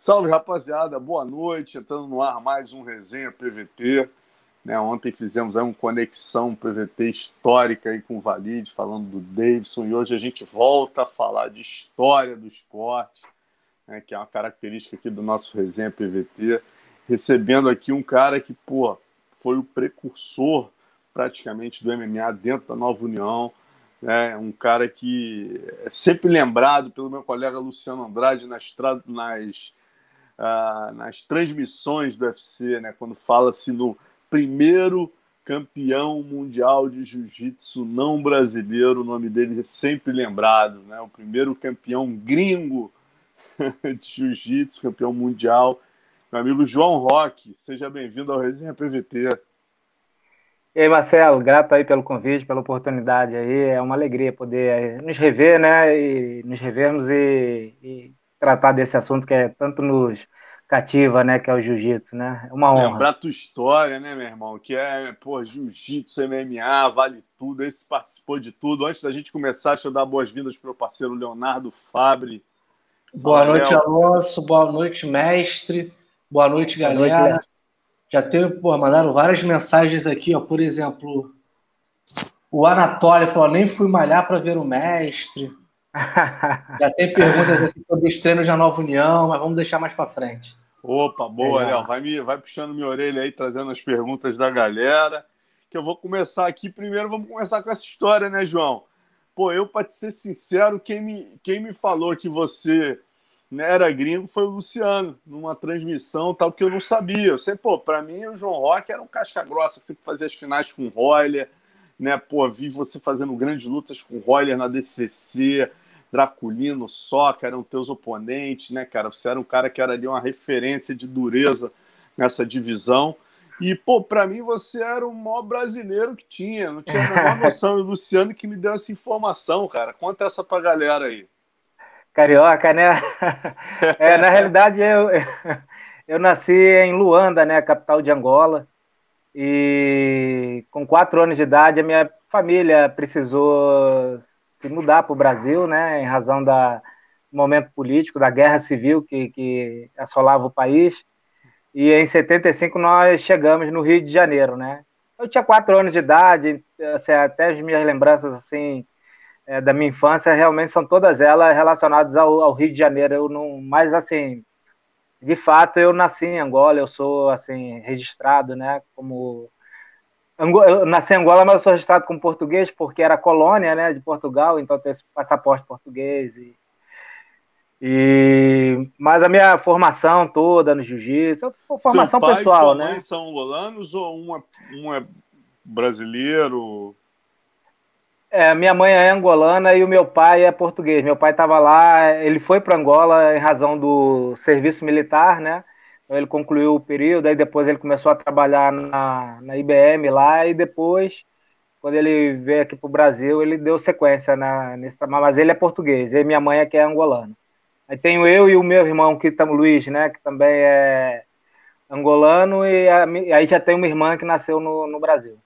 Salve, rapaziada. Boa noite. Entrando no ar mais um Resenha PVT. Né, ontem fizemos aí uma conexão PVT histórica aí com o Valide, falando do Davidson, e hoje a gente volta a falar de história do esporte, né, que é uma característica aqui do nosso Resenha PVT, recebendo aqui um cara que, pô, foi o precursor praticamente do MMA dentro da Nova União, né, um cara que é sempre lembrado pelo meu colega Luciano Andrade nas, nas ah, nas transmissões do UFC, né, quando fala-se no primeiro campeão mundial de jiu-jitsu não brasileiro, o nome dele é sempre lembrado, né, o primeiro campeão gringo de jiu-jitsu, campeão mundial, meu amigo João Roque. Seja bem-vindo ao Resenha PVT. E aí, Marcelo, grato aí pelo convite, pela oportunidade aí. É uma alegria poder nos rever, né? E nos revermos e, e tratar desse assunto que é tanto nos cativa, né, que é o jiu-jitsu, né? É uma honra. Lembrar tua história, né, meu irmão? Que é, pô, jiu-jitsu, MMA, vale tudo. Esse participou de tudo. Antes da gente começar, deixa eu dar boas-vindas para o meu parceiro Leonardo Fabre. Boa Fala, noite, Léo. Alonso. Boa noite, mestre. Boa noite, galera. Boa noite, Já teve, pô, mandaram várias mensagens aqui, ó. Por exemplo, o Anatólio falou: nem fui malhar para ver o mestre. Já tem perguntas aqui sobre os treinos da Nova União, mas vamos deixar mais para frente. Opa, boa, Léo. Vai, me, vai puxando minha orelha aí, trazendo as perguntas da galera. Que eu vou começar aqui. Primeiro, vamos começar com essa história, né, João? Pô, eu, para te ser sincero, quem me, quem me falou que você né, era gringo foi o Luciano, numa transmissão tal, que eu não sabia. Eu sei, pô, para mim o João Rock era um casca grossa, sempre fazia as finais com o Royler, né? Pô, vi você fazendo grandes lutas com o Royler na DCC, Draculino, Soca eram teus oponentes, né, cara? Você era um cara que era ali uma referência de dureza nessa divisão. E, pô, para mim você era o maior brasileiro que tinha, não tinha a menor noção. E o Luciano que me deu essa informação, cara. Conta essa pra galera aí. Carioca, né? É, na realidade, eu, eu nasci em Luanda, né, capital de Angola. E com quatro anos de idade, a minha família precisou se mudar para o Brasil, né, em razão do momento político, da guerra civil que, que assolava o país. E em 75 nós chegamos no Rio de Janeiro, né? Eu tinha quatro anos de idade, assim, até as minhas lembranças assim é, da minha infância realmente são todas elas relacionadas ao, ao, Rio de Janeiro. Eu não, mas assim, de fato eu nasci em Angola, eu sou assim registrado, né, como eu nasci em Angola, mas eu sou registrado como português porque era colônia né, de Portugal, então eu tenho esse passaporte português. E, e, mas a minha formação toda no jiu-jitsu, formação Seu pai pessoal, e sua né? Mãe são angolanos ou um é, um é brasileiro? É, minha mãe é angolana e o meu pai é português. Meu pai estava lá, ele foi para Angola em razão do serviço militar, né? Então, ele concluiu o período, aí depois ele começou a trabalhar na, na IBM lá, e depois, quando ele veio aqui para o Brasil, ele deu sequência na, nesse trabalho, mas ele é português, e minha mãe é que é angolana. Aí tenho eu e o meu irmão, que o Luiz, né, que também é angolano, e a, aí já tem uma irmã que nasceu no, no Brasil.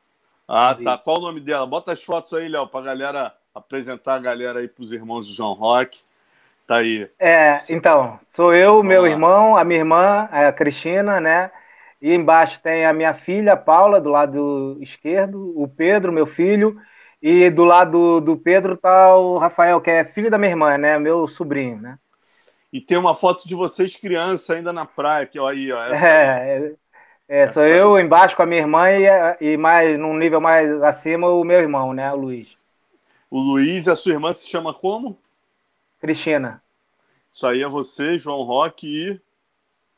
Ah, tá. Qual o nome dela? Bota as fotos aí, Léo, para a galera apresentar a galera aí para os irmãos do João Roque. Tá aí. É, então, sou eu, Vamos meu lá. irmão, a minha irmã, a Cristina, né? E embaixo tem a minha filha, Paula, do lado esquerdo, o Pedro, meu filho, e do lado do Pedro tá o Rafael, que é filho da minha irmã, né? Meu sobrinho, né? E tem uma foto de vocês criança ainda na praia, que ó, aí, ó. Essa... É, é, é sou eu embaixo com a minha irmã e, e mais num nível mais acima o meu irmão, né? O Luiz. O Luiz, a sua irmã se chama como? Cristina. Isso aí é você, João Roque e.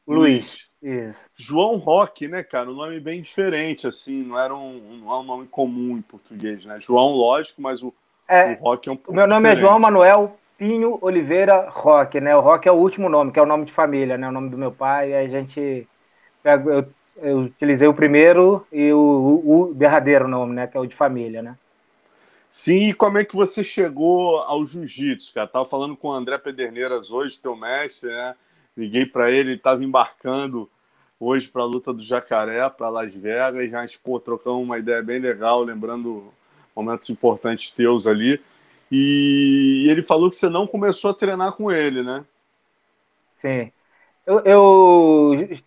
Luiz. Isso. João Roque, né, cara? Um nome bem diferente, assim, não era um, não é um nome comum em português, né? João, lógico, mas o, é, o Roque é um pouco. Meu nome diferente. é João Manuel Pinho Oliveira Roque, né? O Roque é o último nome, que é o nome de família, né? O nome do meu pai. A gente. Eu, eu utilizei o primeiro e o, o, o derradeiro nome, né? Que é o de família, né? Sim, e como é que você chegou ao jiu-jitsu, cara? Tava falando com o André Pederneiras hoje, teu mestre, né? Liguei para ele, ele estava embarcando hoje para a luta do Jacaré, para Las Vegas, já pô, trocamos uma ideia bem legal, lembrando momentos importantes teus ali. E ele falou que você não começou a treinar com ele, né? Sim. eu, eu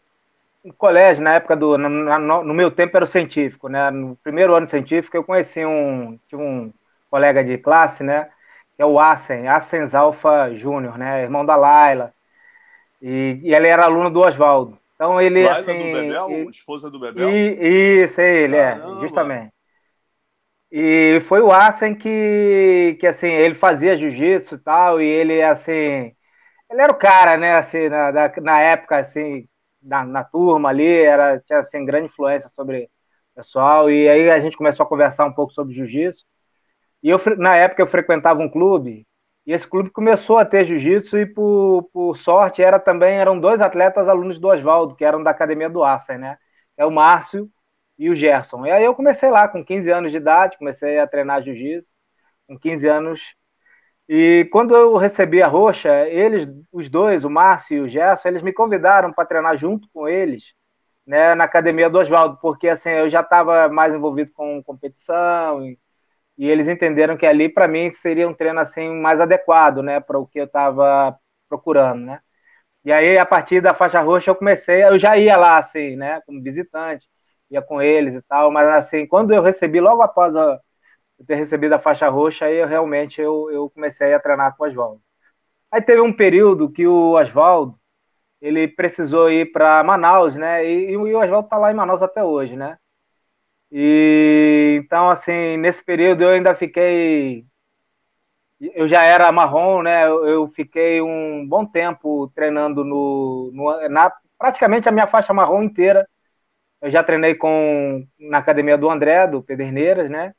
no colégio, na época do. No, no, meu tempo era o científico, né? No primeiro ano científico, eu conheci um. Tinha um colega de classe, né? Que é o Assen, Assens Alfa Júnior, né? Irmão da Laila. E, e ele era aluno do Oswaldo. Então ele. Laila assim, do Bebel, e, esposa do Bebel? E, isso, é ele, Caramba. é, justamente. E foi o Assen que, que assim, ele fazia jiu-jitsu e tal, e ele, assim, ele era o cara, né, assim, na, na época, assim, na, na turma ali, era, tinha, assim, grande influência sobre o pessoal, e aí a gente começou a conversar um pouco sobre jiu-jitsu, e eu, na época, eu frequentava um clube, e esse clube começou a ter jiu-jitsu, e por, por sorte, era também, eram dois atletas alunos do Oswaldo, que eram da academia do Assen, né, é o Márcio e o Gerson. E aí eu comecei lá com 15 anos de idade, comecei a treinar jiu-jitsu com 15 anos. E quando eu recebi a roxa, eles, os dois, o Márcio e o Gerson, eles me convidaram para treinar junto com eles, né, na academia do Oswaldo, porque assim, eu já estava mais envolvido com competição e, e eles entenderam que ali para mim seria um treino assim mais adequado, né, para o que eu estava procurando, né? E aí a partir da faixa roxa eu comecei, eu já ia lá assim, né, como visitante ia com eles e tal, mas assim, quando eu recebi, logo após a, eu ter recebido a faixa roxa, aí eu, realmente eu, eu comecei a treinar com o Oswaldo. Aí teve um período que o Oswaldo, ele precisou ir para Manaus, né, e, e o Oswaldo está lá em Manaus até hoje, né, e então, assim, nesse período eu ainda fiquei. Eu já era marrom, né? Eu, fiquei um bom tempo treinando no, no, na praticamente a minha faixa marrom inteira eu já treinei com na academia do André, do Pederneiras, né?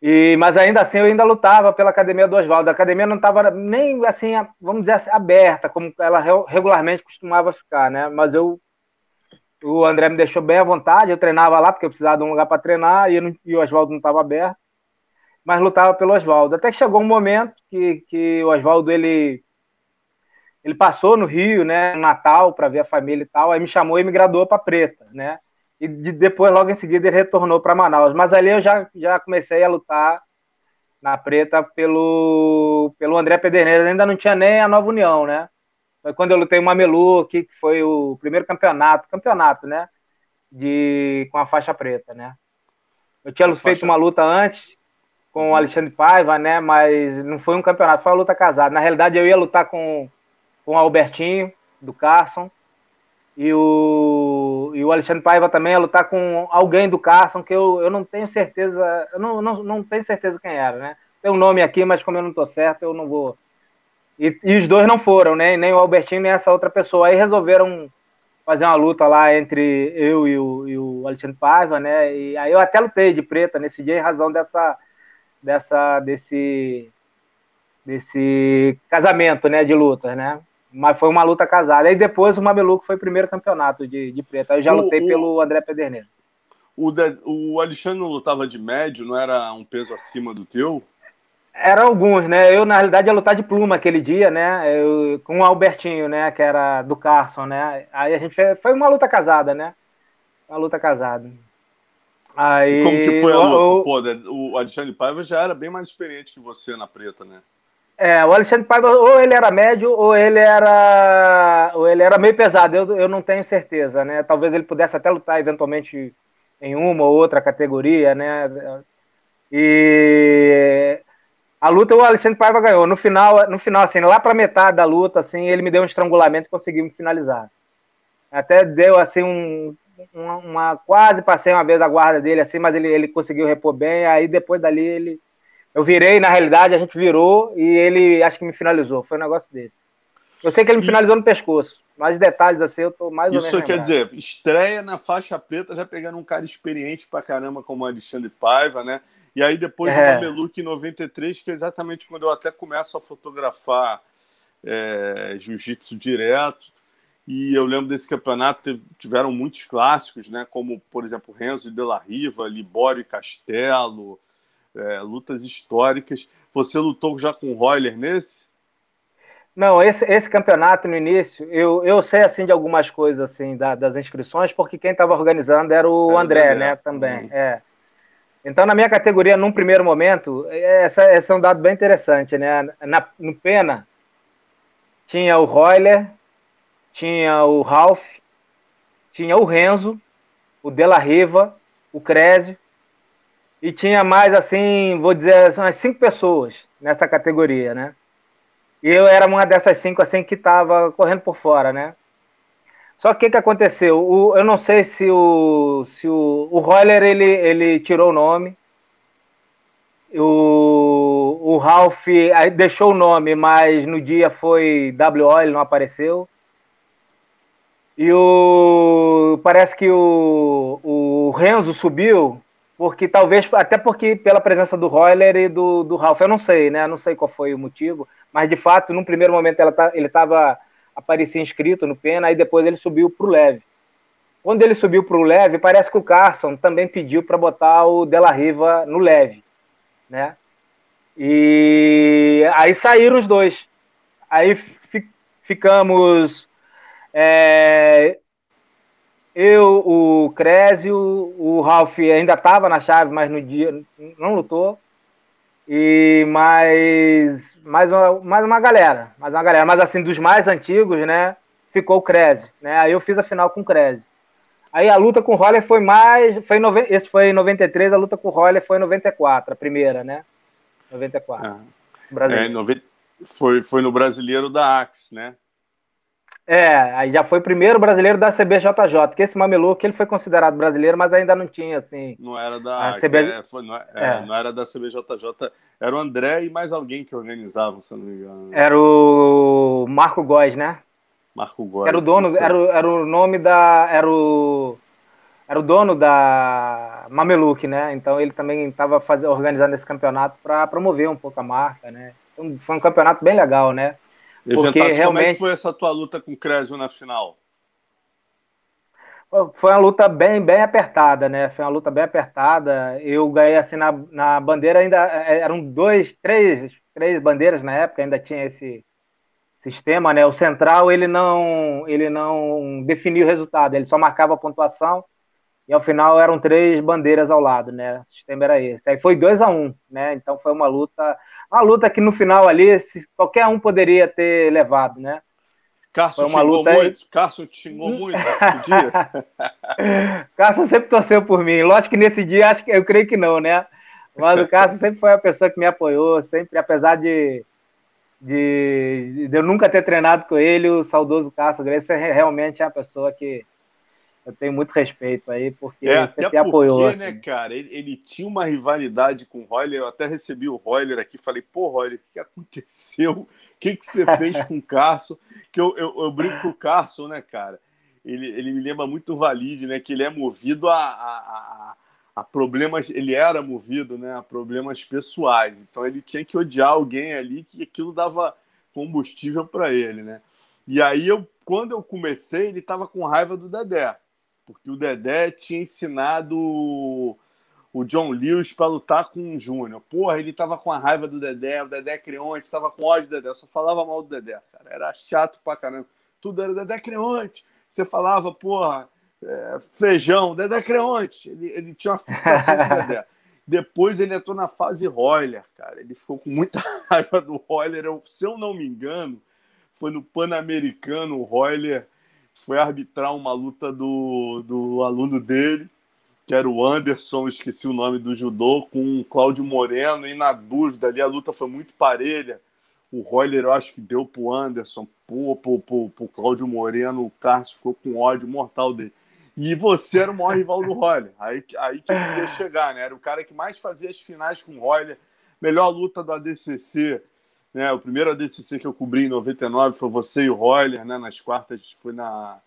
E, mas ainda assim eu ainda lutava pela academia do Oswaldo. A academia não estava nem assim, vamos dizer assim, aberta, como ela regularmente costumava ficar, né? Mas eu o André me deixou bem à vontade, eu treinava lá porque eu precisava de um lugar para treinar e, não, e o Oswaldo não estava aberto, mas lutava pelo Oswaldo. Até que chegou um momento que, que o Oswaldo ele ele passou no Rio, né, Natal, para ver a família e tal, aí me chamou e me graduou para Preta, né? E de, depois, logo em seguida, ele retornou para Manaus. Mas ali eu já, já comecei a lutar na Preta pelo, pelo André Pederneiras, ainda não tinha nem a Nova União, né? Foi quando eu lutei o Mamelu, que foi o primeiro campeonato, campeonato, né? De, com a faixa preta, né? Eu tinha feito faixa... uma luta antes com o Alexandre Paiva, né? Mas não foi um campeonato, foi uma luta casada. Na realidade, eu ia lutar com com o Albertinho, do Carson, e o, e o Alexandre Paiva também a lutar com alguém do Carson, que eu, eu não tenho certeza, eu não, não, não tenho certeza quem era, né? Tem um nome aqui, mas como eu não estou certo, eu não vou. E, e, os dois não foram, né? Nem o Albertinho, nem essa outra pessoa. Aí resolveram fazer uma luta lá entre eu e o, e o Alexandre Paiva, né? E aí eu até lutei de preta nesse dia em razão dessa, dessa, desse, desse casamento, né? De lutas, né? Mas foi uma luta casada. E depois o Mameluco foi o primeiro campeonato de, de preto. Aí eu já lutei o, pelo André Pederneiro. O, de, o Alexandre não lutava de médio, não era um peso acima do teu? Eram alguns, né? Eu, na realidade, ia lutar de pluma aquele dia, né? Eu, com o Albertinho, né? Que era do Carson, né? Aí a gente fez, foi uma luta casada, né? Uma luta casada. Aí, Como que foi a luta? Pô, o Alexandre Paiva já era bem mais experiente que você na preta, né? É, o Alexandre Paiva, ou ele era médio, ou ele era, ou ele era meio pesado. Eu, eu não tenho certeza, né? Talvez ele pudesse até lutar eventualmente em uma ou outra categoria, né? E a luta o Alexandre Paiva ganhou. No final, no final, assim, lá para metade da luta, assim, ele me deu um estrangulamento e conseguimos finalizar. Até deu assim um, uma, uma, quase passei uma vez a guarda dele assim, mas ele, ele conseguiu repor bem. Aí depois dali ele eu virei, na realidade, a gente virou e ele acho que me finalizou. Foi um negócio desse. Eu sei que ele me finalizou no pescoço. Mais detalhes assim, eu tô mais ou menos. Isso quer dizer, estreia na faixa preta, já pegando um cara experiente pra caramba, como o Alexandre Paiva, né? E aí depois é. do Mameluque em 93, que é exatamente quando eu até começo a fotografar é, jiu-jitsu direto. E eu lembro desse campeonato, tiveram muitos clássicos, né? Como, por exemplo, Renzo de la Riva, Libório e Castelo, é, lutas históricas. Você lutou já com o Royler nesse? Não, esse, esse campeonato no início, eu, eu sei assim de algumas coisas assim da, das inscrições, porque quem estava organizando era o era André, né? Também. Uhum. É. Então, na minha categoria, num primeiro momento, essa, esse é um dado bem interessante, né? Na, no Pena, tinha o Royler, tinha o Ralph, tinha o Renzo, o Della Riva, o Crésio, e tinha mais, assim, vou dizer, umas cinco pessoas nessa categoria, né? E eu era uma dessas cinco, assim, que estava correndo por fora, né? Só que o que aconteceu? O, eu não sei se o, se o, o Roller, ele, ele tirou o nome, o, o Ralph deixou o nome, mas no dia foi WO, ele não apareceu. E o parece que o, o Renzo subiu, porque talvez, até porque pela presença do Royler e do, do Ralph, eu não sei, né? Não sei qual foi o motivo, mas de fato, num primeiro momento ela tá, ele estava aparecia inscrito no Pena, aí depois ele subiu para o leve. Quando ele subiu para o leve, parece que o Carson também pediu para botar o Della Riva no leve né? E aí saíram os dois. Aí fi, ficamos é, eu, o Crésio, o Ralph ainda estava na chave, mas no dia não lutou. E mais, mais, uma, mais uma galera, mais uma galera. Mas assim, dos mais antigos, né? Ficou o Crésio, né? Aí eu fiz a final com o Crésio. Aí a luta com o Roller foi mais. Foi em, esse foi em 93, a luta com o Roller foi em 94, a primeira, né? 94. Ah. É, nove... foi, foi no brasileiro da Axe, né? É, aí já foi o primeiro brasileiro da CBJJ, que esse Mameluco ele foi considerado brasileiro, mas ainda não tinha assim. Não era da CB... é, foi, não, é, é. não, era da CBJJ, era o André e mais alguém que organizavam, se eu não me engano. Era o Marco Góes, né? Marco Góes. Era o dono, era, era o nome da. Era o, era o dono da Mameluque, né? Então ele também estava organizando esse campeonato para promover um pouco a marca, né? Então, foi um campeonato bem legal, né? Porque realmente... como é que foi essa tua luta com o Cresio na final? Foi uma luta bem, bem apertada, né? Foi uma luta bem apertada. Eu ganhei assim na, na bandeira ainda é, eram dois, três, três bandeiras na época, ainda tinha esse sistema, né? O central ele não ele não definiu o resultado, ele só marcava a pontuação e ao final eram três bandeiras ao lado, né? O sistema era esse. Aí foi 2 a 1 um, né? Então foi uma luta, uma luta que no final ali se, qualquer um poderia ter levado, né? Carson foi uma luta aí... muito, Carson te xingou muito nesse dia. Carson sempre torceu por mim. Lógico que nesse dia acho que eu creio que não, né? Mas o Carson sempre foi a pessoa que me apoiou, sempre, apesar de de, de eu nunca ter treinado com ele, o saudoso Carson Grace é realmente é a pessoa que eu tenho muito respeito aí, porque é, até apoiou. Porque, né, assim. né, cara, ele, ele, tinha uma rivalidade com o Royler, eu até recebi o Royler aqui, falei, pô, Royler, o que aconteceu? O que, que você fez com o Carson? Que eu, eu, eu brinco com o Carson, né, cara? Ele, ele me lembra muito o Valide, né, que ele é movido a, a, a, a problemas, ele era movido, né, a problemas pessoais, então ele tinha que odiar alguém ali que aquilo dava combustível para ele, né? E aí eu, quando eu comecei, ele estava com raiva do Dedé porque o Dedé tinha ensinado o John Lewis para lutar com o Júnior. Porra, ele tava com a raiva do Dedé, o Dedé Creonte, tava com ódio do Dedé, só falava mal do Dedé, cara. Era chato pra caramba. Tudo era Dedé Creonte. Você falava, porra, é, feijão, Dedé Creonte. Ele, ele tinha uma fixação do Dedé. Depois ele entrou na fase Royler, cara. Ele ficou com muita raiva do Royler. Eu, se eu não me engano, foi no Pan-Americano, o Royler foi arbitrar uma luta do, do aluno dele, que era o Anderson, esqueci o nome do judô, com o Cláudio Moreno, e na dúvida ali a luta foi muito parelha. O Royler, eu acho que deu pro Anderson, pro, pro, pro Cláudio Moreno, o Carlos ficou com ódio mortal dele. E você era o maior rival do Royler. Aí, aí que eu queria chegar, né? Era o cara que mais fazia as finais com o Royler. Melhor luta do ADCC né? O primeiro ADCC que eu cobri em 99 foi você e o Royler, né? Nas quartas, foi, na,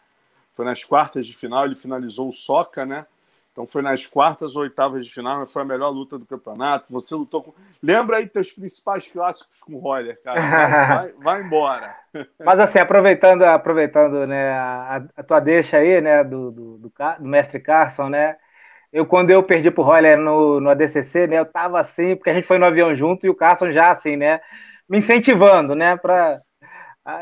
foi nas quartas de final, ele finalizou o Soca, né? Então foi nas quartas ou oitavas de final, mas foi a melhor luta do campeonato. Você lutou com. Lembra aí teus principais clássicos com o Roller, cara. Vai, vai, embora. Mas assim, aproveitando, aproveitando né, a, a tua deixa aí, né, do, do, do, do mestre Carson, né? Eu, quando eu perdi pro Roller no, no ADCC, né, eu tava assim, porque a gente foi no avião junto e o Carson já assim, né? Me incentivando, né, para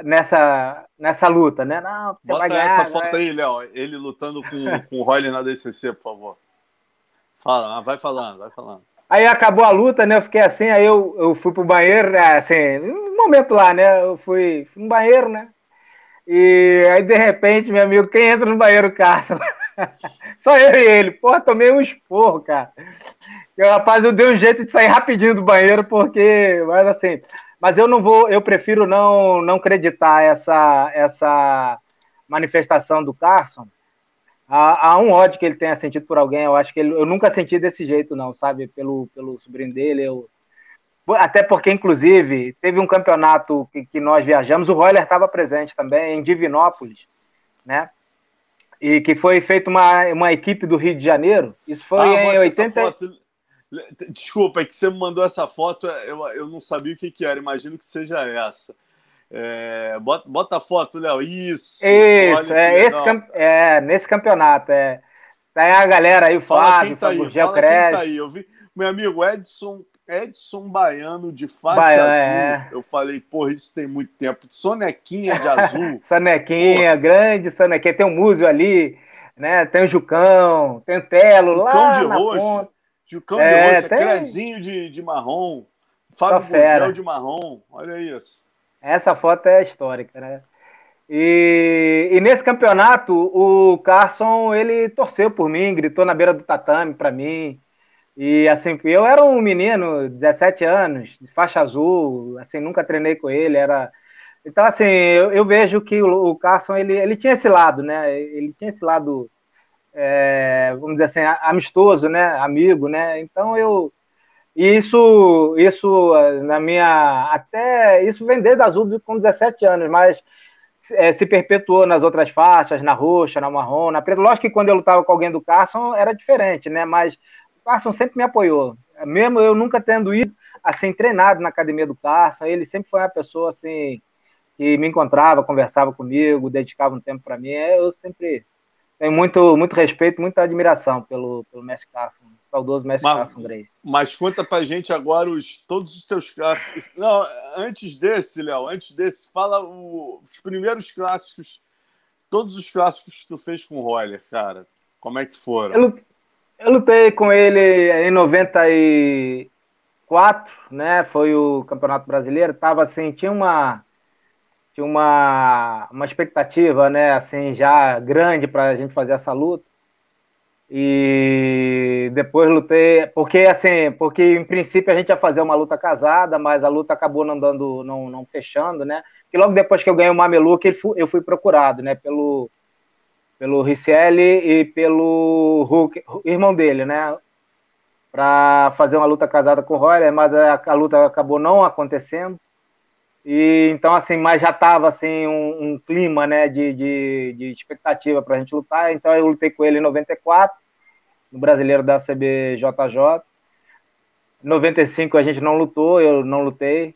nessa nessa luta, né? Não, você Bota vai ganhar, essa foto aí, Léo, ele lutando com, com o Royler na DCC, por favor. Fala, vai falando, vai falando. Aí acabou a luta, né? Eu fiquei assim, aí eu, eu fui pro banheiro, né, assim, um momento lá, né? Eu fui, fui no banheiro, né? E aí, de repente, meu amigo, quem entra no banheiro, Carlos? Só eu e ele. Porra, tomei um esporro, cara. E rapaz, eu dei um jeito de sair rapidinho do banheiro, porque, mas assim, mas eu não vou, eu prefiro não não acreditar essa essa manifestação do Carson. Há, há, um ódio que ele tenha sentido por alguém, eu acho que ele, eu nunca senti desse jeito, não, sabe? Pelo, pelo sobrinho dele, eu, até porque, inclusive, teve um campeonato que, que nós viajamos, o Roller estava presente também, em Divinópolis, né? E que foi feita uma, uma equipe do Rio de Janeiro. Isso foi ah, em 80. Desculpa, é que você me mandou essa foto, eu, eu não sabia o que, que era, imagino que seja essa. É, bota, bota a foto, Léo. Isso. Isso, é, esse, é, nesse campeonato. É. Tá aí a galera aí, o fala Fábio, quem tá aí, fala quem tá aí. Eu vi, meu amigo Edson, Edson Baiano de faixa Baiano, azul. É. Eu falei, porra, isso tem muito tempo. Sonequinha de azul. sonequinha, porra. grande sonequinha. Tem o um Múzio ali, né? Tem o Jucão, tem o Telo Jucão lá de roxo. Ponta. Jucão é, de tem... Crezinho de, de marrom. Fábio Gugel de marrom. Olha isso. Essa foto é histórica, né? E, e, nesse campeonato, o Carson, ele torceu por mim, gritou na beira do tatame para mim. E assim, eu era um menino, 17 anos, de faixa azul, assim, nunca treinei com ele, era... Então, assim, eu, eu vejo que o, o, Carson, ele, ele tinha esse lado, né? Ele tinha esse lado, é, vamos dizer assim, amistoso, né? Amigo, né? Então, eu, isso, isso na minha. Até isso vem desde azul com 17 anos, mas é, se perpetuou nas outras faixas, na roxa, na marrom, na preta. Lógico que quando eu lutava com alguém do Carson era diferente, né? Mas o Carson sempre me apoiou. Mesmo eu nunca tendo ido assim, treinado na academia do Carson, ele sempre foi uma pessoa assim que me encontrava, conversava comigo, dedicava um tempo para mim. Eu sempre tenho muito, muito respeito, muita admiração pelo, pelo mestre Carson, saudoso mestre mas, Carson Grace. Mas conta pra gente agora os, todos os teus clássicos. Não, antes desse, Léo, antes desse, fala o, os primeiros clássicos, todos os clássicos que tu fez com o Roller, cara. Como é que foram? Eu, eu lutei com ele em 94, né? Foi o Campeonato Brasileiro. Tava assim, tinha uma tinha uma, uma expectativa, né, assim, já grande para a gente fazer essa luta. E depois lutei, porque assim, porque em princípio a gente ia fazer uma luta casada, mas a luta acabou não dando, não, não fechando, né? E logo depois que eu ganhei o Mameluca, eu fui procurado, né, pelo pelo Ricieli e pelo Hulk, irmão dele, né, para fazer uma luta casada com o Roy, mas a, a luta acabou não acontecendo. E então, assim, mas já estava assim, um, um, clima né, de, de, de expectativa para a gente lutar. Então, eu lutei com ele em 94, no brasileiro da CBJJ. Em 95 a gente não lutou, eu não lutei.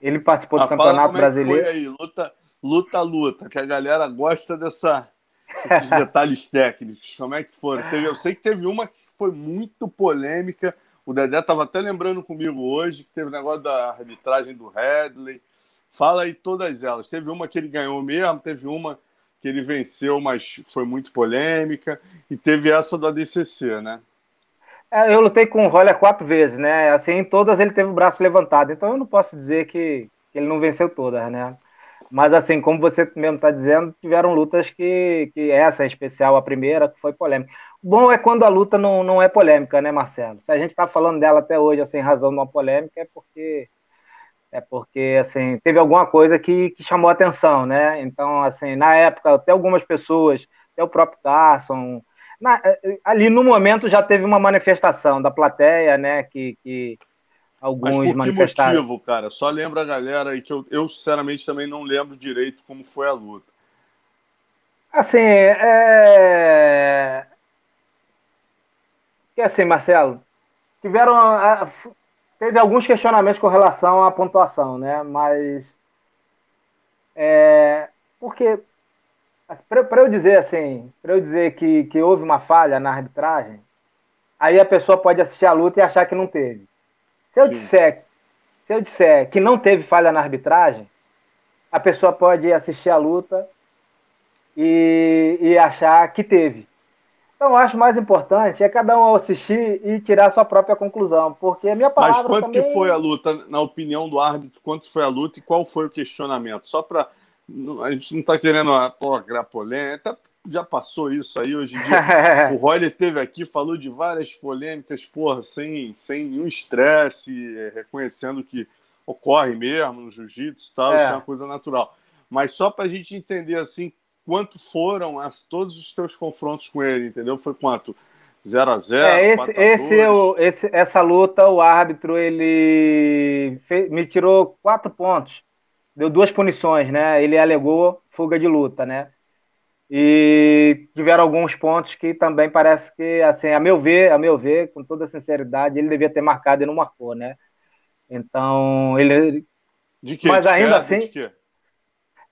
Ele participou ah, do Campeonato Brasileiro. É foi aí, luta, luta, luta, que a galera gosta dessa, desses detalhes técnicos. Como é que foram? Teve, eu sei que teve uma que foi muito polêmica o Dedé estava até lembrando comigo hoje que teve o negócio da arbitragem do Headley. Fala aí todas elas. Teve uma que ele ganhou mesmo, teve uma que ele venceu, mas foi muito polêmica, e teve essa do ADCC, né? É, eu lutei com o Roller quatro vezes, né? Assim, em todas ele teve o braço levantado, então eu não posso dizer que, que ele não venceu todas, né? Mas assim, como você mesmo está dizendo, tiveram lutas que, que essa é especial, a primeira, que foi polêmica. Bom é quando a luta não, não é polêmica, né, Marcelo? Se a gente está falando dela até hoje, assim, razão de uma polêmica, é porque é porque assim teve alguma coisa que, que chamou atenção, né? Então, assim, na época, até algumas pessoas, até o próprio Carson, na, ali no momento já teve uma manifestação da plateia, né? Que, que alguns Mas por que motivo, cara? Só lembra a galera aí que eu, eu sinceramente também não lembro direito como foi a luta. Assim, é que assim, Marcelo, tiveram. Teve alguns questionamentos com relação à pontuação, né? Mas. É, porque. Para eu dizer assim, para eu dizer que, que houve uma falha na arbitragem, aí a pessoa pode assistir a luta e achar que não teve. Se eu disser, se eu disser que não teve falha na arbitragem, a pessoa pode assistir a luta e, e achar que teve. Então, eu acho mais importante é cada um assistir e tirar a sua própria conclusão, porque a minha palavra Mas quanto também... que foi a luta, na opinião do árbitro, quanto foi a luta e qual foi o questionamento? Só para a gente não está querendo pô, polêmica, já passou isso aí hoje em dia. o Royler teve aqui, falou de várias polêmicas, porra, sem, sem nenhum estresse, é, reconhecendo que ocorre mesmo no jiu-jitsu e tal, é. isso é uma coisa natural. Mas só para a gente entender assim, quanto foram as, todos os teus confrontos com ele, entendeu? Foi quanto? 0 a 0 é, esse, esse, eu, esse, essa luta, o árbitro ele fez, me tirou quatro pontos. Deu duas punições, né? Ele alegou fuga de luta, né? E tiveram alguns pontos que também parece que, assim, a meu ver, a meu ver, com toda sinceridade, ele devia ter marcado e não marcou, né? Então, ele. De quê? Mas de ainda assim.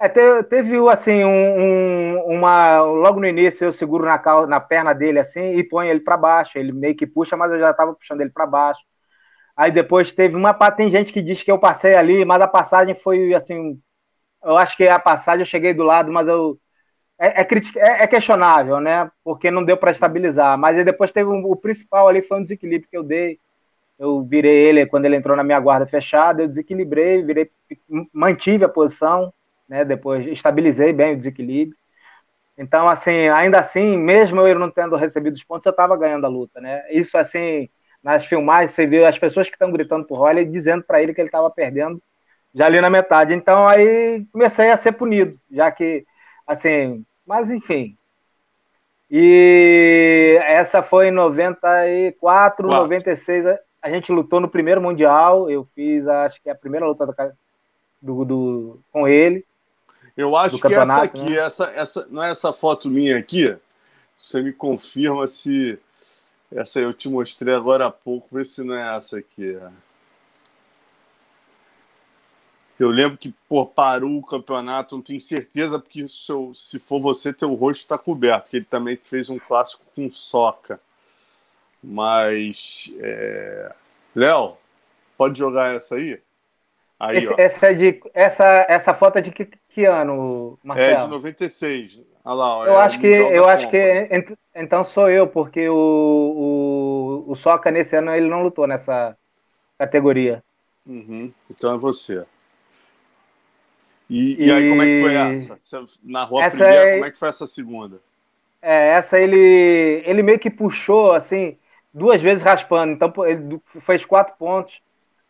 É, teve, assim, um, um, uma. Logo no início eu seguro na, na perna dele assim e ponho ele para baixo. Ele meio que puxa, mas eu já estava puxando ele para baixo. Aí depois teve uma. Tem gente que diz que eu passei ali, mas a passagem foi assim. Eu acho que a passagem eu cheguei do lado, mas eu é, é, é, é, questionável, né? Porque não deu para estabilizar. Mas aí depois teve um, o principal ali foi um desequilíbrio que eu dei. Eu virei ele quando ele entrou na minha guarda fechada, eu desequilibrei, virei, mantive a posição, né? Depois estabilizei bem o desequilíbrio. Então, assim, ainda assim, mesmo eu não tendo recebido os pontos, eu estava ganhando a luta, né? Isso, assim, nas filmagens, você vê as pessoas que estão gritando pro Roller dizendo para ele que ele estava perdendo já ali na metade. Então, aí comecei a ser punido, já que Assim, mas enfim. E essa foi em 94, Uau. 96. A gente lutou no primeiro Mundial. Eu fiz, acho que a primeira luta do, do com ele. Eu acho que essa aqui, né? essa, essa, não é essa foto minha aqui? Você me confirma se. Essa eu te mostrei agora há pouco, vê se não é essa aqui. Eu lembro que pô, parou o campeonato, não tenho certeza, porque se, eu, se for você, teu rosto está coberto, que ele também fez um clássico com soca. Mas. É... Léo, pode jogar essa aí? Aí Esse, essa, é de, essa, essa foto é de que, que ano, Marcelo? É de 96. Olha lá, ó, eu é acho que, eu acho que então sou eu, porque o, o, o Soca nesse ano ele não lutou nessa categoria. Uhum, então é você. E, e, e, aí, como é que foi essa? Você narrou a primeira, é... como é que foi essa segunda? É, essa ele, ele meio que puxou, assim, duas vezes raspando. Então, ele fez quatro pontos.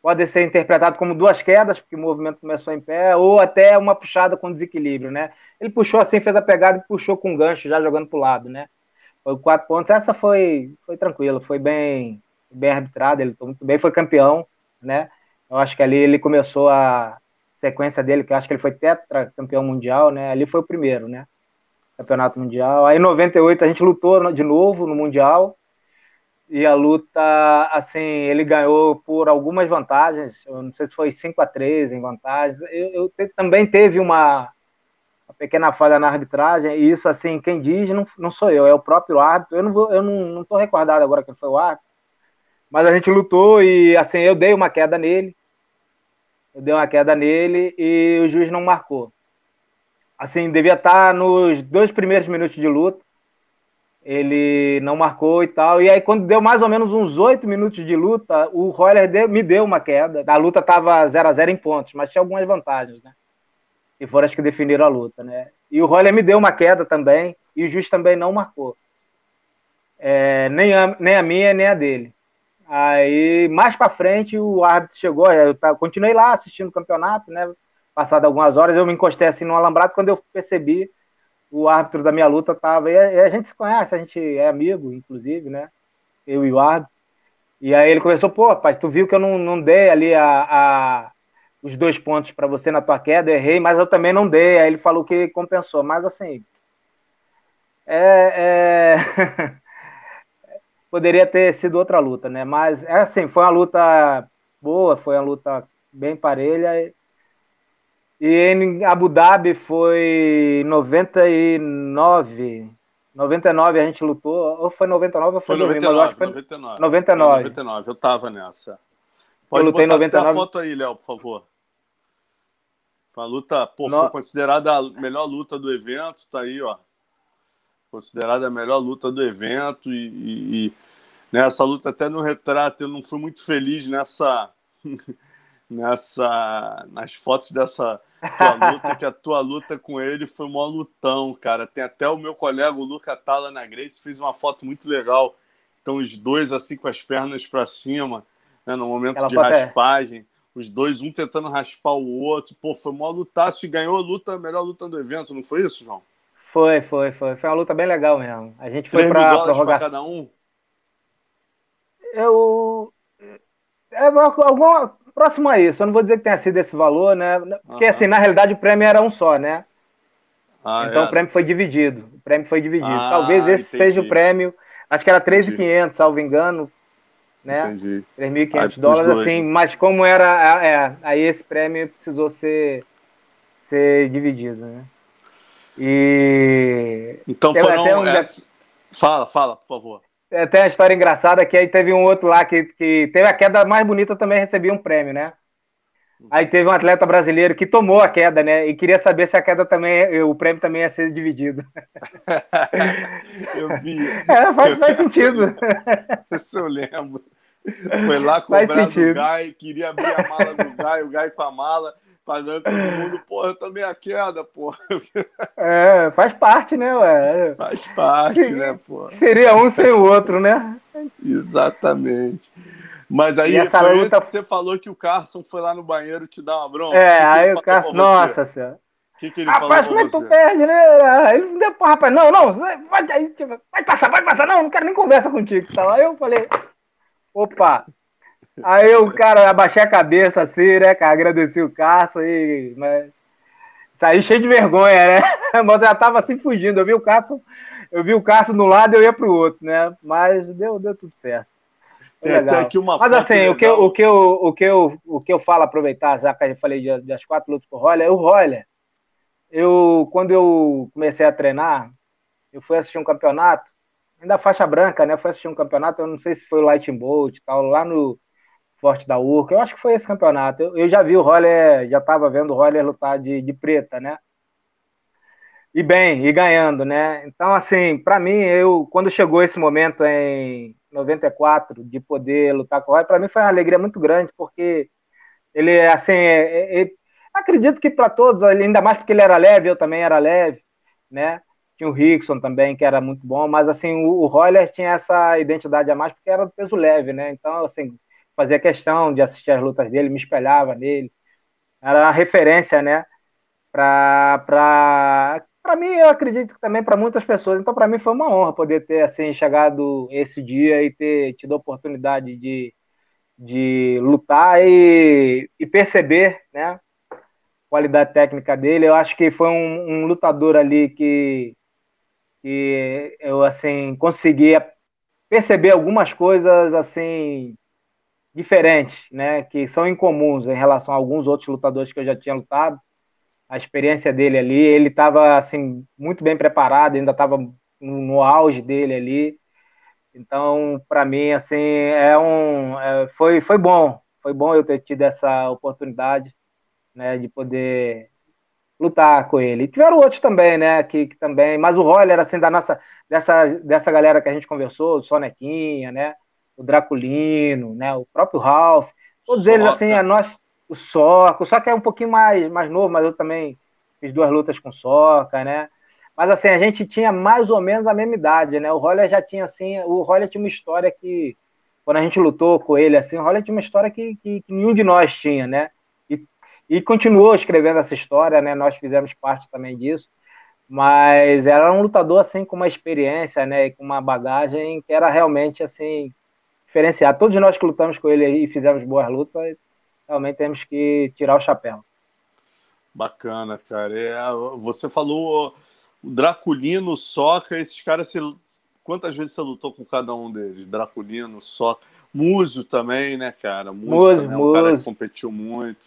Pode ser interpretado como duas quedas, porque o movimento começou em pé, ou até uma puxada com desequilíbrio, né? Ele puxou assim, fez a pegada e puxou com gancho, já jogando para o lado, né? Foi quatro pontos. Essa foi, foi tranquila, foi bem, bem arbitrada, ele foi muito bem, foi campeão, né? Eu acho que ali ele começou a, sequência dele, que eu acho que ele foi tetra campeão mundial, né? Ali foi o primeiro, né? Campeonato mundial. Aí em 98 a gente lutou de novo no mundial. E a luta, assim, ele ganhou por algumas vantagens. Eu não sei se foi 5 a 3 em vantagens. Eu, eu te, também teve uma, uma, pequena falha na arbitragem. E isso, assim, quem diz não, não sou eu, é o próprio árbitro. Eu não vou, eu não, não recordado agora quem foi o árbitro. Mas a gente lutou e, assim, eu dei uma queda nele eu dei uma queda nele e o juiz não marcou. Assim, devia estar nos dois primeiros minutos de luta. Ele não marcou e tal. E aí, quando deu mais ou menos uns oito minutos de luta, o Roller deu, me deu uma queda. A luta estava 0 a 0 em pontos, mas tinha algumas vantagens, né? E foram as que definiram a luta, né? E o Roller me deu uma queda também, e o juiz também não marcou. É, nem, a, nem a minha, nem a dele. Aí, mais para frente, o árbitro chegou, eu continuei lá assistindo o campeonato, né? Passado algumas horas, eu me encostei assim no alambrado, quando eu percebi, o árbitro da minha luta tava, e a, gente se conhece, a gente é amigo, inclusive, né? Eu e o árbitro. E aí ele começou, pô, rapaz, tu viu que eu não, não dei ali a, a os dois pontos para você na tua queda, errei, mas eu também não dei. Aí ele falou que compensou, mas assim, é, é... poderia ter sido outra luta, né? Mas é assim, foi uma luta boa, foi uma luta bem parelha. E em Abu Dhabi foi 99. 99 a gente lutou, ou foi 99 ou foi, foi 99, foi 99. 99. Foi 99, eu tava nessa. Pode eu lutei botar 99. a foto aí, Léo, por favor. Foi uma luta, pô, no... foi considerada a melhor luta do evento, tá aí, ó considerada a melhor luta do evento e, e, e nessa luta até no retrato eu não fui muito feliz nessa nessa nas fotos dessa tua luta, que a tua luta com ele foi uma lutão, cara. Tem até o meu colega, o Luca Tala na Grace, fez uma foto muito legal. Então, os dois assim com as pernas para cima, né, no momento de é. raspagem. É. Os dois, um tentando raspar o outro. Pô, foi uma lutaço e ganhou a luta, a melhor luta do evento, não foi isso, João? Foi, foi, foi. Foi uma luta bem legal mesmo. A gente foi para prorrogação. cada um? Eu. É alguma, próximo a isso. Eu não vou dizer que tenha sido esse valor, né? Porque, uhum. assim, na realidade o prêmio era um só, né? Ah, então é. o prêmio foi dividido. O prêmio foi dividido. Ah, Talvez esse entendi. seja o prêmio. Acho que era 3.500, salvo engano. Né? 3.500 dólares, dois, assim. Né? Mas como era. É, aí esse prêmio precisou ser, ser dividido, né? E. Então foram. Um... Fala, fala, por favor. É, tem uma história engraçada que aí teve um outro lá que, que teve a queda mais bonita também recebia um prêmio, né? Aí teve um atleta brasileiro que tomou a queda, né? E queria saber se a queda também, o prêmio também ia ser dividido. eu vi. É, faz, faz sentido. Isso eu lembro. Foi lá cobrar do Gai, queria abrir a mala do Gai, o Gai com a mala pagando todo mundo, porra, eu tomei a queda, porra. É, faz parte, né, ué? Faz parte, né, porra? Seria um sem o outro, né? Exatamente. Mas aí foi luta... que você falou que o Carson foi lá no banheiro te dar uma bronca. É, que aí o Carson, nossa senhora. O que, que ele rapaz, falou mas tu perde, né? Ele deu, rapaz, não, não, vai, vai passar, vai passar, não, não quero nem conversa contigo. Tá lá, eu falei, opa, Aí o cara abaixei a cabeça assim, né, cara? Agradeci o Cássio e. Mas... Saí cheio de vergonha, né? Mas já tava assim fugindo. Eu vi o Cássio, eu vi o Cássio no lado e eu ia pro outro, né? Mas deu, deu tudo certo. Tem até aqui uma Mas assim, o que, o, que eu, o, que eu, o que eu falo, aproveitar, já que eu falei de, das quatro lutas com o Roller, o Roller, eu, quando eu comecei a treinar, eu fui assistir um campeonato, ainda faixa branca, né? Fui assistir um campeonato, eu não sei se foi o Lightning Bolt e tal, lá no, Forte da Urca. Eu acho que foi esse campeonato. Eu, eu já vi o Roller, já estava vendo o Roller lutar de, de preta, né? E bem, e ganhando, né? Então, assim, para mim, eu quando chegou esse momento em 94 de poder lutar com o Roller, para mim foi uma alegria muito grande, porque ele, assim, é, é, é acredito que para todos, ainda mais porque ele era leve, eu também era leve, né? Tinha o Rickson também, que era muito bom, mas assim, o, o Roller tinha essa identidade a mais porque era peso leve, né? Então, assim, fazia questão de assistir as lutas dele, me espelhava nele. Era uma referência, né? Para mim, eu acredito que também para muitas pessoas. Então, para mim, foi uma honra poder ter assim, chegado esse dia e ter tido a oportunidade de, de lutar e, e perceber né, a qualidade técnica dele. Eu acho que foi um, um lutador ali que, que eu assim conseguia perceber algumas coisas assim diferentes, né, que são incomuns em relação a alguns outros lutadores que eu já tinha lutado. A experiência dele ali, ele estava assim muito bem preparado, ainda estava no, auge dele ali. Então, para mim, assim, é um, é, foi, foi bom, foi bom eu ter tido essa oportunidade, né, de poder lutar com ele. E tiveram outros também, né, que, que também, mas o Roller, assim, da nossa, dessa, dessa galera que a gente conversou, o Sonequinha, né, o Draculino, né, o próprio Ralph, todos Soca. eles assim, a nós, o Soca, o Soca é um pouquinho mais, mais novo, mas eu também fiz duas lutas com o Soca, né? Mas assim, a gente tinha mais ou menos a mesma idade, né? O Roller já tinha assim, o Roller tinha uma história que quando a gente lutou com ele assim, o Roller tinha uma história que, que, que nenhum de nós tinha, né? E, e continuou escrevendo essa história, né? Nós fizemos parte também disso mas era um lutador assim com uma experiência, né, e com uma bagagem que era realmente assim diferenciar. Todos nós que lutamos com ele e fizemos boas lutas, realmente temos que tirar o chapéu. Bacana, cara. É, você falou o Draculino, o Soca, esses caras, você, quantas vezes você lutou com cada um deles? Draculino, Soca, Muso também, né, cara? Muso, Muso, é um cara que competiu muito.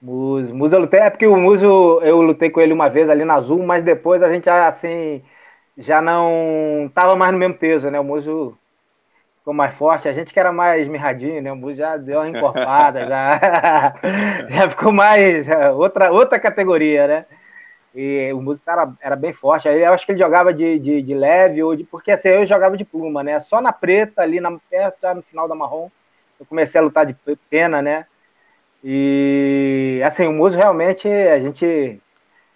Muso, Muso eu lutei, é porque o Muso eu lutei com ele uma vez ali na Azul, mas depois a gente assim já não tava mais no mesmo peso, né? O Muso ficou mais forte. A gente que era mais mirradinho, né? O Bus já deu uma encorpada, já, já ficou mais é, outra, outra categoria, né? E o Muso era, era bem forte. Aí eu acho que ele jogava de, de, de leve, ou de, porque assim, eu jogava de pluma, né? Só na preta, ali na, perto, no final da marrom, eu comecei a lutar de pena, né? E assim, o Muso realmente a gente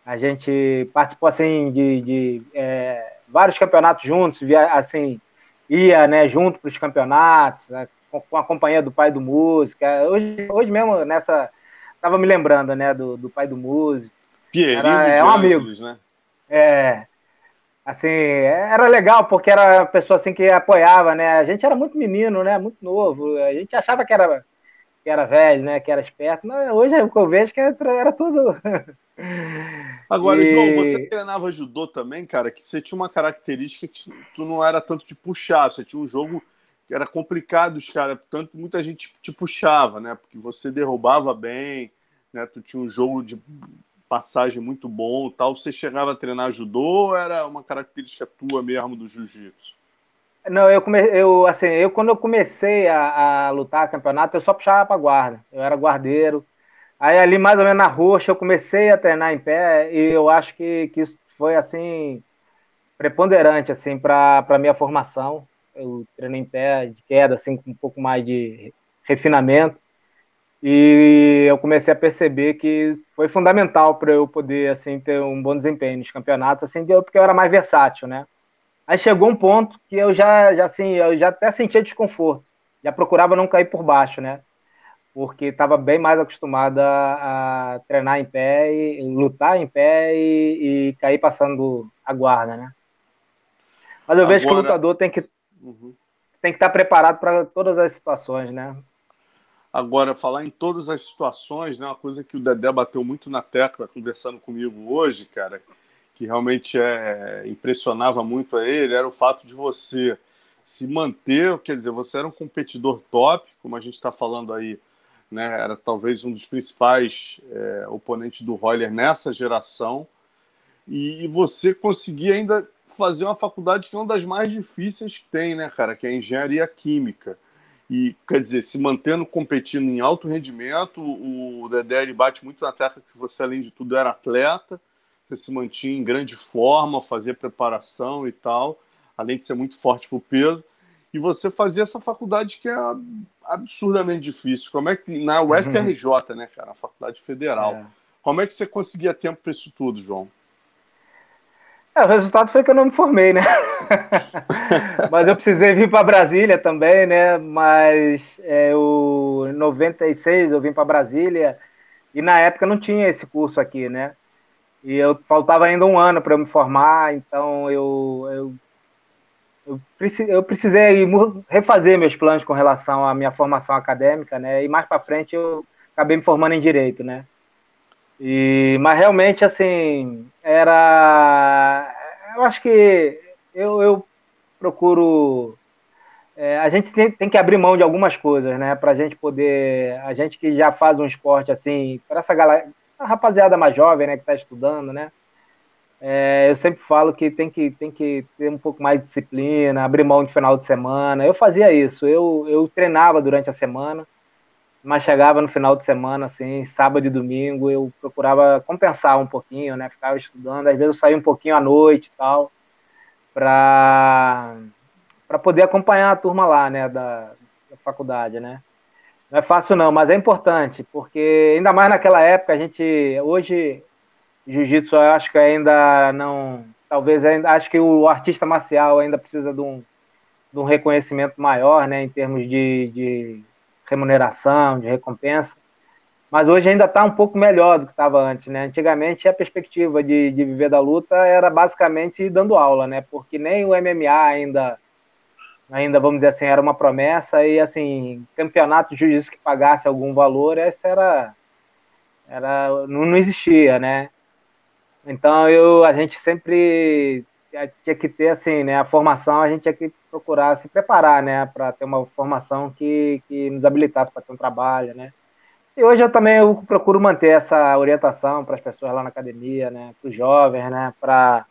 a gente participou assim de, de é, vários campeonatos juntos, via, assim ia né, junto para os campeonatos, né, com, a companhia do pai do músico. Hoje, hoje mesmo nessa tava me lembrando né do, do pai do músico. Pierino era, é um amigo, né? É, assim, era legal porque era uma pessoa assim que apoiava, né? A gente era muito menino, né? Muito novo. A gente achava que era que era velho, né? Que era esperto. Mas hoje é o que eu vejo que era tudo. Agora, e... João, você treinava judô também, cara, que você tinha uma característica que tu não era tanto de puxar, você tinha um jogo que era complicado, os caras, tanto muita gente te puxava, né? Porque você derrubava bem, né? Tu tinha um jogo de passagem muito bom tal. Você chegava a treinar judô ou era uma característica tua mesmo do jiu-jitsu? Não, eu, come... eu, assim, eu quando eu comecei a, a lutar campeonato, eu só puxava para guarda. Eu era guardeiro. Aí ali mais ou menos na roxa eu comecei a treinar em pé e eu acho que, que isso foi assim preponderante assim para minha formação. Eu treinei em pé de queda assim com um pouco mais de refinamento. E eu comecei a perceber que foi fundamental para eu poder assim ter um bom desempenho nos campeonatos, assim, porque eu era mais versátil, né? Aí chegou um ponto que eu já, já assim, eu já até sentia desconforto, já procurava não cair por baixo, né? Porque estava bem mais acostumado a, a, treinar em pé e lutar em pé e, e, cair passando a guarda, né? Mas eu Agora... vejo que o lutador tem que uhum. tem que estar preparado para todas as situações, né? Agora, falar em todas as situações, né, uma coisa que o Dedé bateu muito na tecla conversando comigo hoje, cara, que realmente é, impressionava muito a ele, era o fato de você se manter, quer dizer, você era um competidor top, como a gente está falando aí, né, era talvez um dos principais é, oponentes do Roller nessa geração, e, e você conseguia ainda fazer uma faculdade que é uma das mais difíceis que tem, né, cara, que é a engenharia química. E, quer dizer, se mantendo competindo em alto rendimento, o Dedé ele bate muito na tecla que você, além de tudo, era atleta, você se mantinha em grande forma, fazia preparação e tal, além de ser muito forte para o peso, e você fazia essa faculdade que é absurdamente difícil. Como é que na UFRJ, né, cara, a faculdade federal, é. como é que você conseguia tempo para isso tudo, João? É, o resultado foi que eu não me formei, né? Mas eu precisei vir para Brasília também, né? Mas é, o, em 96 eu vim para Brasília e na época não tinha esse curso aqui, né? E eu faltava ainda um ano para eu me formar, então eu, eu, eu, precisei refazer meus planos com relação à minha formação acadêmica, né? E mais para frente eu acabei me formando em direito, né? E, mas realmente, assim, era. Eu acho que eu, eu procuro. É, a gente tem, tem, que abrir mão de algumas coisas, né? Para a gente poder. A gente que já faz um esporte assim, para essa galera, a rapaziada mais jovem, né, que está estudando, né? É, eu sempre falo que tem, que tem que ter um pouco mais de disciplina, abrir mão de final de semana. Eu fazia isso, eu, eu treinava durante a semana mas chegava no final de semana, assim, sábado e domingo, eu procurava compensar um pouquinho, né? Ficava estudando, às vezes eu saía um pouquinho à noite e tal, para poder acompanhar a turma lá, né, da, da, faculdade, né? Não é fácil não, mas é importante, porque ainda mais naquela época a gente hoje jiu-jitsu eu acho que ainda não, talvez ainda acho que o artista marcial ainda precisa de um, de um reconhecimento maior, né, em termos de, de remuneração, de recompensa. Mas hoje ainda está um pouco melhor do que estava antes, né? Antigamente a perspectiva de, de viver da luta era basicamente dando aula, né? Porque nem o MMA ainda, ainda vamos dizer assim, era uma promessa e assim campeonato de jiu-jitsu que pagasse algum valor, essa era, era não, não existia, né? Então eu, a gente sempre tinha que ter assim, né? A formação a gente tinha que procurar se preparar, né, para ter uma formação que, que nos habilitasse para ter um trabalho, né. E hoje eu também eu procuro manter essa orientação para as pessoas lá na academia, né, para os jovens, né, para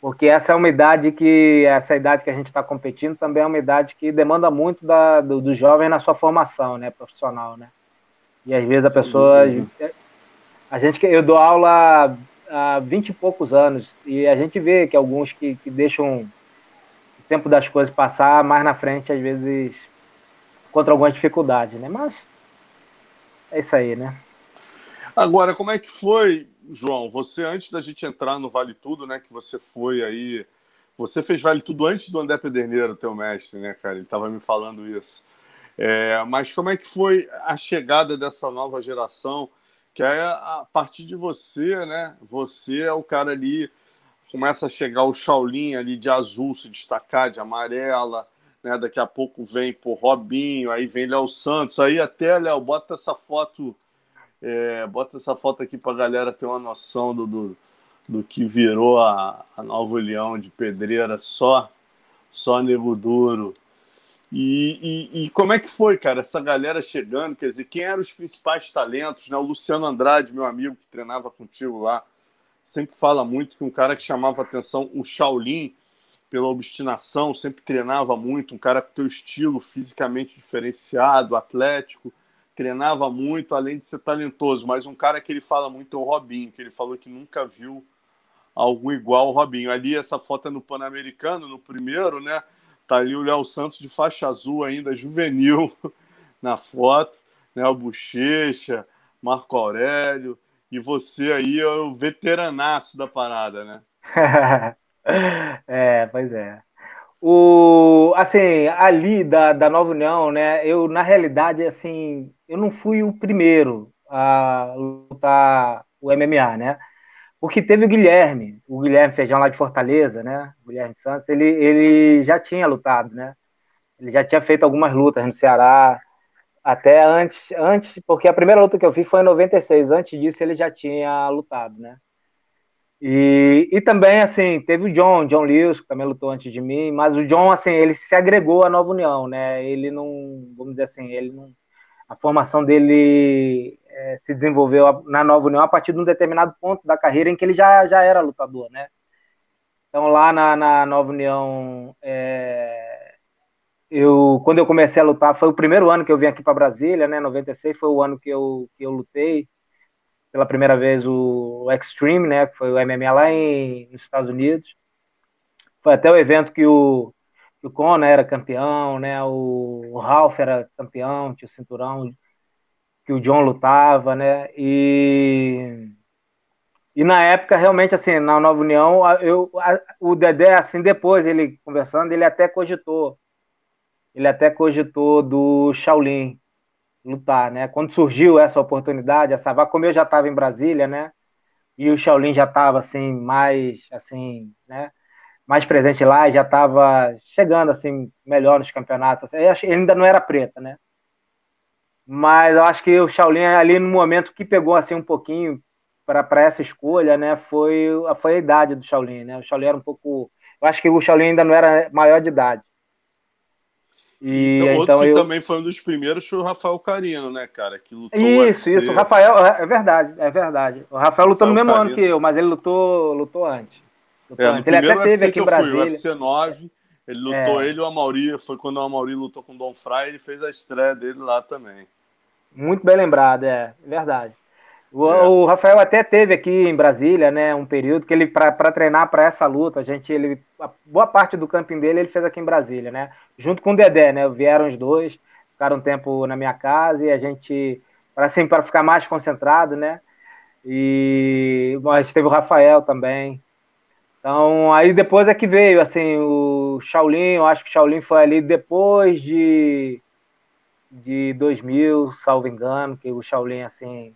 porque essa é uma idade que essa idade que a gente está competindo também é uma idade que demanda muito da, do, do jovem na sua formação, né, profissional, né. E às vezes a Sim, pessoa a gente eu dou aula há vinte e poucos anos e a gente vê que alguns que, que deixam tempo das coisas passar, mais na frente, às vezes, contra algumas dificuldades, né? Mas é isso aí, né? Agora, como é que foi, João? Você, antes da gente entrar no Vale Tudo, né? Que você foi aí. Você fez Vale Tudo antes do André Pederneiro, teu mestre, né, cara? Ele estava me falando isso. É, mas como é que foi a chegada dessa nova geração? Que é a partir de você, né? Você é o cara ali, começa a chegar o Shaolin ali de azul se destacar, de amarela, né? Daqui a pouco vem por Robinho, aí vem Léo Santos, aí até, Léo, bota essa foto, é, bota essa foto aqui para a galera ter uma noção do, do, do que virou a, a Nova Leão de Pedreira, só, só nego duro. E, e, e, como é que foi, cara, essa galera chegando? Quer dizer, quem eram os principais talentos? Né? O Luciano Andrade, meu amigo, que treinava contigo lá, sempre fala muito que um cara que chamava atenção, o Shaolin, pela obstinação, sempre treinava muito, um cara com teu estilo fisicamente diferenciado, atlético, treinava muito, além de ser talentoso, mas um cara que ele fala muito é o Robinho, que ele falou que nunca viu algo igual ao Robinho. Ali, essa foto é no Pan-Americano, no primeiro, né? Tá ali o Léo Santos de faixa azul ainda, juvenil, na foto, né? O Bochecha, Marco Aurélio, e você aí é o veteranaço da parada, né? é, pois é. O, assim, ali da, da Nova União, né, eu, na realidade, assim, eu não fui o primeiro a lutar o MMA, né, porque teve o Guilherme, o Guilherme Feijão lá de Fortaleza, né, o Guilherme Santos, ele, ele já tinha lutado, né, ele já tinha feito algumas lutas no Ceará, até antes, antes, porque a primeira luta que eu fiz foi em 96, antes disso ele já tinha lutado, né, e, e também, assim, teve o John, John Lewis, que também lutou antes de mim, mas o John, assim, ele se agregou à Nova União, né? Ele não, vamos dizer assim, ele não. A formação dele é, se desenvolveu na Nova União a partir de um determinado ponto da carreira em que ele já, já era lutador, né? Então, lá na, na Nova União, é, eu, quando eu comecei a lutar, foi o primeiro ano que eu vim aqui para Brasília, né? 96 foi o ano que eu, que eu lutei pela primeira vez o Extreme, né, que foi o MMA lá em, nos Estados Unidos. Foi até o evento que o, o Conor era campeão, né, o, Ralph era campeão, tinha o cinturão, que o John lutava, né, e, e na época, realmente, assim, na Nova União, eu, a, o Dedé, assim, depois, ele conversando, ele até cogitou, ele até cogitou do Shaolin, lutar, né? Quando surgiu essa oportunidade, essa vaga, como eu já estava em Brasília, né? E o Shaolin já estava assim mais assim, né? Mais presente lá e já estava chegando assim melhor nos campeonatos. Assim, ele ainda não era preta, né? Mas eu acho que o Shaolin ali no momento que pegou assim um pouquinho para essa escolha, né? Foi, foi a idade do Shaolin, né? O Shaolin era um pouco, eu acho que o Shaolin ainda não era maior de idade. E, então, outro então que eu... também foi um dos primeiros foi o Rafael Carino, né, cara? Que lutou isso, isso. O Rafael, é verdade, é verdade. O Rafael lutou Rafael no mesmo Carino. ano que eu, mas ele lutou, lutou antes. É. Ele até teve aqui em Brasília. Fui, o UFC 9, ele lutou, é. ele e o Amauri, foi quando o Amauri lutou com o Don Fry, ele fez a estreia dele lá também. Muito bem lembrado, é, é verdade. O, é. o, Rafael até teve aqui em Brasília, né, um período que ele para treinar para essa luta, a gente ele a boa parte do camping dele ele fez aqui em Brasília, né? Junto com o Dedé, né? Vieram os dois, ficaram um tempo na minha casa e a gente para assim para ficar mais concentrado, né? E mas teve o Rafael também. Então, aí depois é que veio assim o Shaolin, eu acho que o Shaolin foi ali depois de de 2000, salvo engano, que o Shaolin assim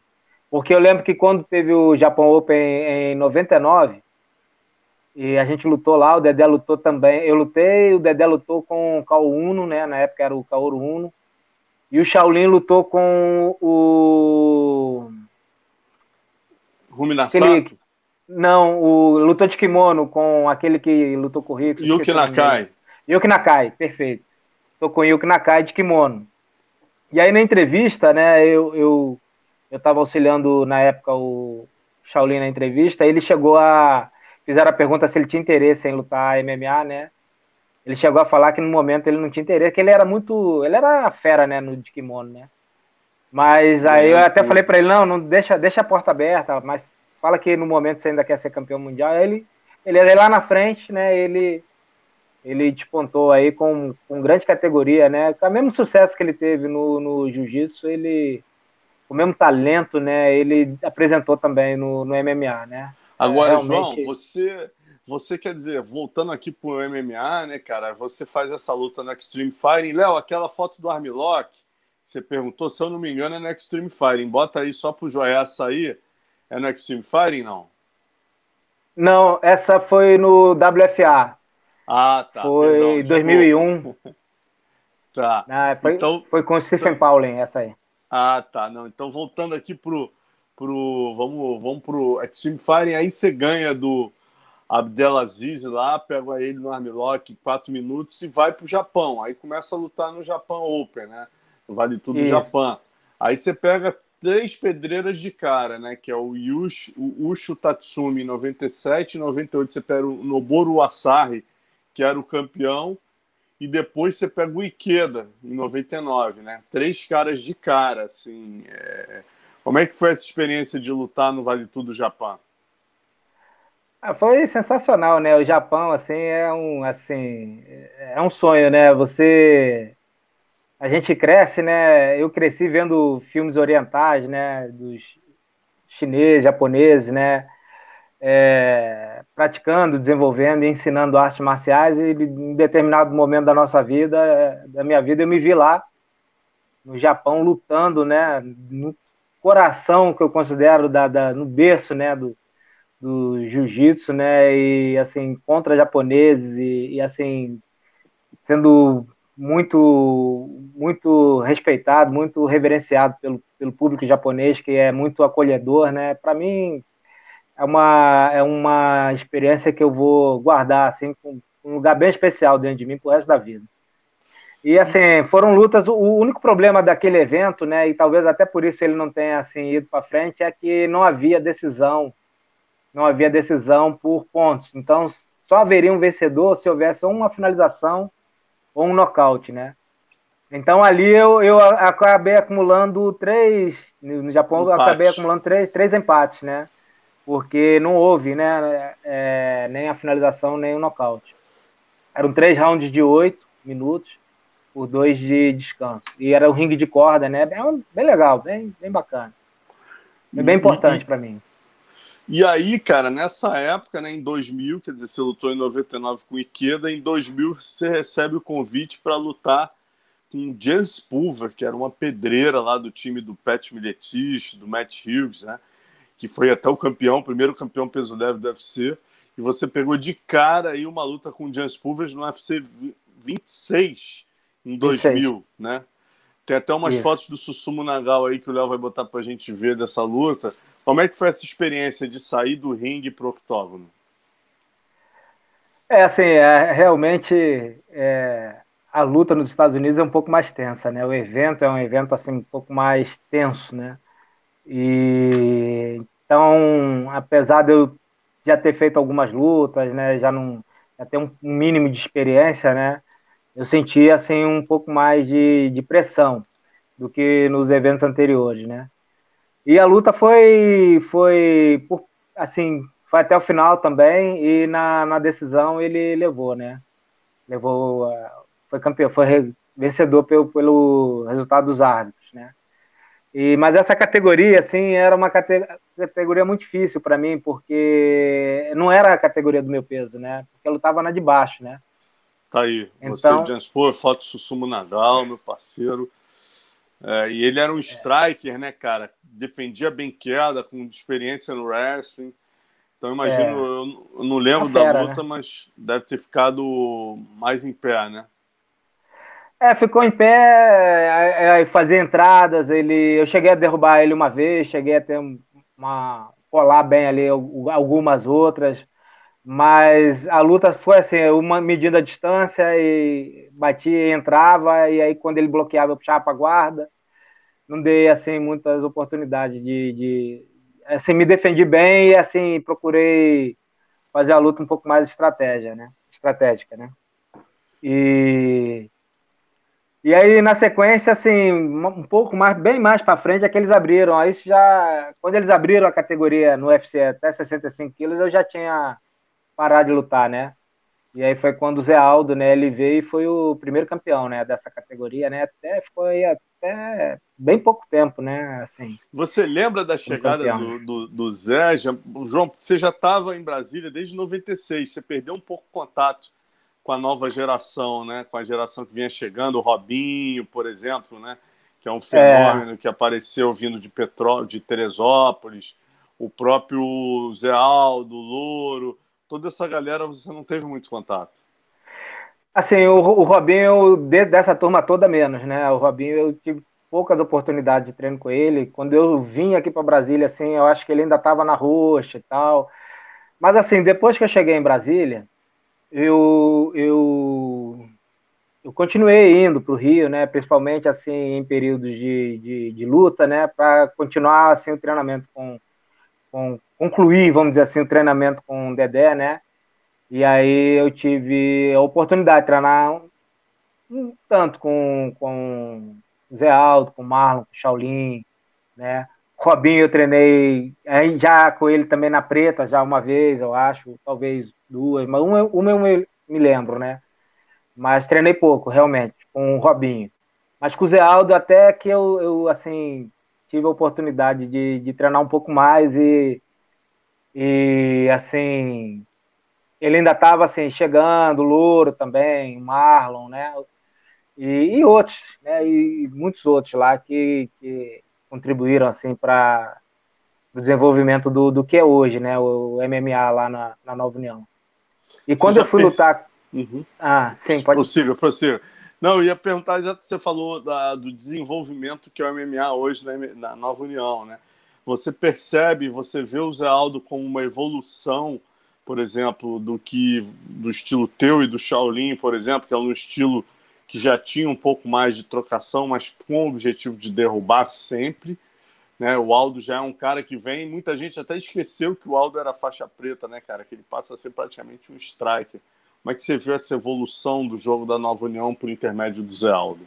porque eu lembro que quando teve o Japão Open em 99, e a gente lutou lá, o Dedé lutou também. Eu lutei, o Dedé lutou com o Kao Uno, né? Na época era o Kaoru Uno. E o Shaolin lutou com o. Aquele... Não, o lutou de kimono com aquele que lutou com o Rico. Yuki Nakai. Yuki Nakai, perfeito. Tô com o Yuki Nakai de kimono. E aí na entrevista, né, eu, eu eu estava auxiliando na época o Shaolin na entrevista, ele chegou a. Fizeram a pergunta se ele tinha interesse em lutar MMA, né? Ele chegou a falar que no momento ele não tinha interesse, que ele era muito. Ele era fera, né, no de kimono, né? Mas aí eu até falei para ele: não, não deixa, deixa a porta aberta, mas fala que no momento você ainda quer ser campeão mundial. Aí ele, ele é lá na frente, né? Ele, ele despontou aí com, com grande categoria, né? Com o mesmo sucesso que ele teve no, no jiu-jitsu, ele o mesmo talento, né, ele apresentou também no, no MMA, né? Agora, é, realmente... João, você, você quer dizer, voltando aqui pro MMA, né, cara, você faz essa luta no Extreme Fighting. Léo, aquela foto do Armlock, você perguntou, se eu não me engano, é no Extreme Fighting. Bota aí só pro Joé sair. É no Extreme Fighting, não? Não, essa foi no WFA. Ah, tá. Foi em 2001. tá. Ah, foi, então, foi com o Stephen então... Pauling, essa aí. Ah, tá. Não, então voltando aqui pro, pro vamos, vamos pro Extreme Fighting, aí você ganha do Abdelaziz lá, pega ele no Armlock quatro minutos e vai pro Japão. Aí começa a lutar no Japão Open, né? Vale tudo Isso. Japão. Aí você pega três pedreiras de cara, né? Que é o Yush, o Ushu Tatsumi em 97, 98 você pega o Noboru Asahi, que era o campeão, e depois você pega o Ikeda em 99, né? Três caras de cara, assim. É... Como é que foi essa experiência de lutar no Vale Tudo Japão? Ah, foi sensacional, né? O Japão, assim, é um, assim, é um sonho, né? Você, a gente cresce, né? Eu cresci vendo filmes orientais, né? Dos chineses, japoneses, né? é, praticando, desenvolvendo ensinando artes marciais e em determinado momento da nossa vida, da minha vida, eu me vi lá no Japão lutando, né, no coração que eu considero da, da no berço, né, do, do jiu-jitsu, né, e assim contra japoneses e, e assim sendo muito muito respeitado, muito reverenciado pelo, pelo público japonês que é muito acolhedor, né? Para mim é uma, é uma experiência que eu vou guardar assim com um lugar bem especial dentro de mim pro resto da vida. E assim, foram lutas, o único problema daquele evento, né, e talvez até por isso ele não tenha assim ido para frente, é que não havia decisão, não havia decisão por pontos. Então, só haveria um vencedor se houvesse uma finalização ou um nocaute, né? Então ali eu, eu acabei acumulando três, no Japão eu acabei acumulando três, três empates, né? porque não houve né, é, nem a finalização nem o nocaute. Eram três rounds de oito minutos por dois de descanso. E era um ringue de corda, né? Bem, bem legal, bem, bem bacana. É bem importante para mim. E aí, cara, nessa época, né, em 2000, quer dizer, você lutou em 99 com o Ikeda, em 2000 você recebe o convite para lutar com James Pulver, que era uma pedreira lá do time do Pat Miletich, do Matt Hughes, né? que foi até o campeão, o primeiro campeão peso leve do UFC, e você pegou de cara aí uma luta com o James Pulvers no UFC 26 em 2000, 26. né? Tem até umas Isso. fotos do Susumu Nagal aí que o Léo vai botar pra gente ver dessa luta. Como é que foi essa experiência de sair do ringue pro octógono? É, assim, é, realmente é, a luta nos Estados Unidos é um pouco mais tensa, né? O evento é um evento assim um pouco mais tenso, né? E então, apesar de eu já ter feito algumas lutas, né, já não já ter um mínimo de experiência, né, eu senti assim um pouco mais de, de pressão do que nos eventos anteriores, né. E a luta foi foi assim foi até o final também e na, na decisão ele levou, né, levou foi campeão, foi vencedor pelo, pelo resultado dos árbitros, né. E, mas essa categoria, assim, era uma categoria muito difícil para mim, porque não era a categoria do meu peso, né? Porque eu lutava na de baixo, né? Tá aí. Então, Você, James Pô, foto Sussumo Nadal, meu parceiro. É, e ele era um striker, né, cara? Defendia bem queda, com experiência no wrestling. Então, imagino, é, eu, eu, não lembro fera, da luta, né? mas deve ter ficado mais em pé, né? É, ficou em pé, é, fazia entradas, ele, eu cheguei a derrubar ele uma vez, cheguei a ter uma colar bem ali algumas outras, mas a luta foi assim, uma medida a distância e batia, entrava e aí quando ele bloqueava eu puxava para guarda, não dei assim muitas oportunidades de, de assim me defendi bem e assim procurei fazer a luta um pouco mais estratégia, né? Estratégica, né? E e aí, na sequência, assim, um pouco mais, bem mais para frente, é que eles abriram. Aí já. Quando eles abriram a categoria no UFC até 65 quilos, eu já tinha parado de lutar, né? E aí foi quando o Zé Aldo, né, ele veio e foi o primeiro campeão, né, dessa categoria, né? Até foi até bem pouco tempo, né? Assim, você lembra da chegada do, do, do, Zé? João, você já estava em Brasília desde 96, você perdeu um pouco o contato com a nova geração, né? Com a geração que vinha chegando, o Robinho, por exemplo, né? Que é um fenômeno é. que apareceu vindo de Petróleo, de Teresópolis, o próprio Zé Aldo, Louro, toda essa galera você não teve muito contato. Assim, o, o Robinho, dessa turma toda menos, né? O Robinho, eu tive poucas oportunidades de treino com ele. Quando eu vim aqui para Brasília, assim, eu acho que ele ainda estava na roxa e tal. Mas, assim, depois que eu cheguei em Brasília, eu, eu, eu continuei indo para o Rio, né? Principalmente, assim, em períodos de, de, de luta, né? Para continuar, assim, o treinamento com, com... Concluir, vamos dizer assim, o treinamento com o Dedé, né? E aí eu tive a oportunidade de treinar um, tanto com, com Zé Aldo, com Marlon, com Shaolin, né? Robinho eu treinei aí já com ele também na preta, já uma vez, eu acho, talvez duas, mas uma, uma eu me lembro, né? Mas treinei pouco, realmente, com o Robinho. Mas com o Zé Aldo até que eu, eu assim, tive a oportunidade de, de treinar um pouco mais e, e assim, ele ainda estava assim, chegando, Louro também, Marlon, né? E, e, outros, né? E muitos outros lá que, que contribuíram assim para o desenvolvimento do, do que é hoje, né? O MMA lá na, na Nova União. E quando eu fui lutar. Uhum. Ah, sim, pode. Possível, possível. Não, eu ia perguntar, já que você falou da, do desenvolvimento que é o MMA hoje na, na Nova União, né? Você percebe, você vê o Zé Aldo como uma evolução por exemplo, do que do estilo teu e do Shaolin, por exemplo, que é um estilo que já tinha um pouco mais de trocação, mas com o objetivo de derrubar sempre. Né? O Aldo já é um cara que vem, muita gente até esqueceu que o Aldo era faixa preta, né, cara? Que ele passa a ser praticamente um striker. Como é que você viu essa evolução do jogo da Nova União por intermédio do Zé Aldo?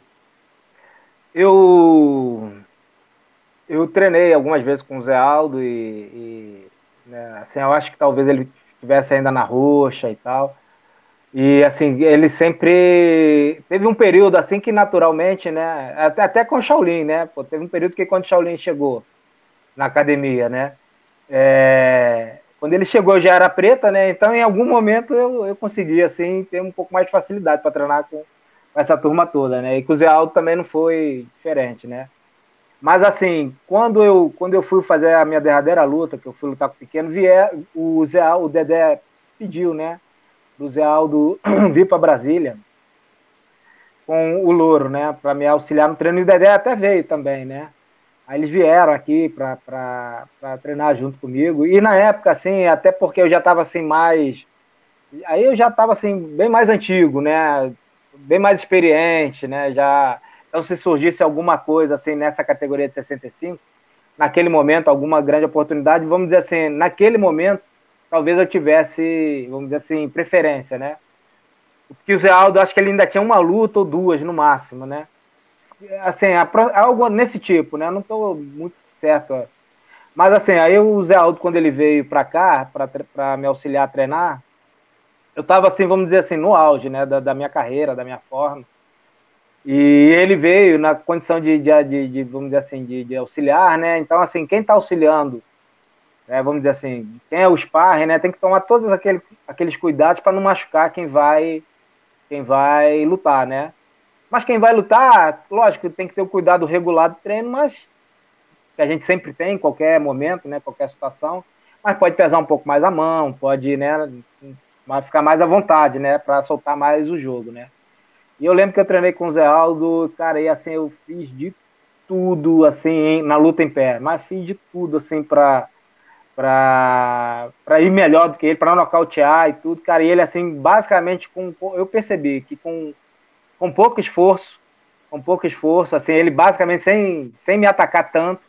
Eu eu treinei algumas vezes com o Zé Aldo e, e né, assim, eu acho que talvez ele estivesse ainda na roxa e tal. E assim, ele sempre teve um período assim que naturalmente, né, até, até com o Shaolin, né, pô, teve um período que quando o Shaolin chegou na academia, né, é, quando ele chegou já era preta, né, então em algum momento eu, eu consegui assim ter um pouco mais de facilidade para treinar com, com essa turma toda, né, e com o Zé Aldo também não foi diferente, né. Mas assim, quando eu, quando eu fui fazer a minha derradeira luta, que eu fui lutar com o pequeno, vier, o Zé, o Dedé pediu, né? Do Zé Aldo vir para Brasília com o Louro, né? Para me auxiliar no treino. E o Dedé até veio também, né? Aí eles vieram aqui para treinar junto comigo. E na época, assim, até porque eu já estava assim mais. Aí eu já estava assim, bem mais antigo, né? Bem mais experiente, né? Já então, se surgisse alguma coisa assim nessa categoria de 65, naquele momento, alguma grande oportunidade, vamos dizer assim, naquele momento, talvez eu tivesse, vamos dizer assim, preferência, né? Porque o Zé Aldo, acho que ele ainda tinha uma luta ou duas no máximo, né? Assim, algo nesse tipo, né? Eu não estou muito certo. Mas assim, aí o Zé Aldo, quando ele veio para cá, para me auxiliar a treinar, eu estava assim, vamos dizer assim, no auge, né? Da, da minha carreira, da minha forma. E ele veio na condição de, de, de, de vamos dizer assim, de, auxiliar, né? Então, assim, quem está auxiliando, né, vamos dizer assim, quem é o sparring, né, tem que tomar todos aquele, aqueles cuidados para não machucar quem vai, quem vai lutar, né? Mas quem vai lutar, lógico, tem que ter o cuidado regular do treino, mas que a gente sempre tem em qualquer momento, né, qualquer situação, mas pode pesar um pouco mais a mão, pode, né, ficar mais à vontade, né, para soltar mais o jogo, né? E eu lembro que eu treinei com o Zé Aldo, cara, e assim, eu fiz de tudo, assim, na luta em pé, mas fiz de tudo, assim, pra, pra, pra ir melhor do que ele, pra nocautear e tudo, cara, e ele, assim, basicamente, com, eu percebi que com, com pouco esforço, com pouco esforço, assim, ele basicamente, sem, sem me atacar tanto,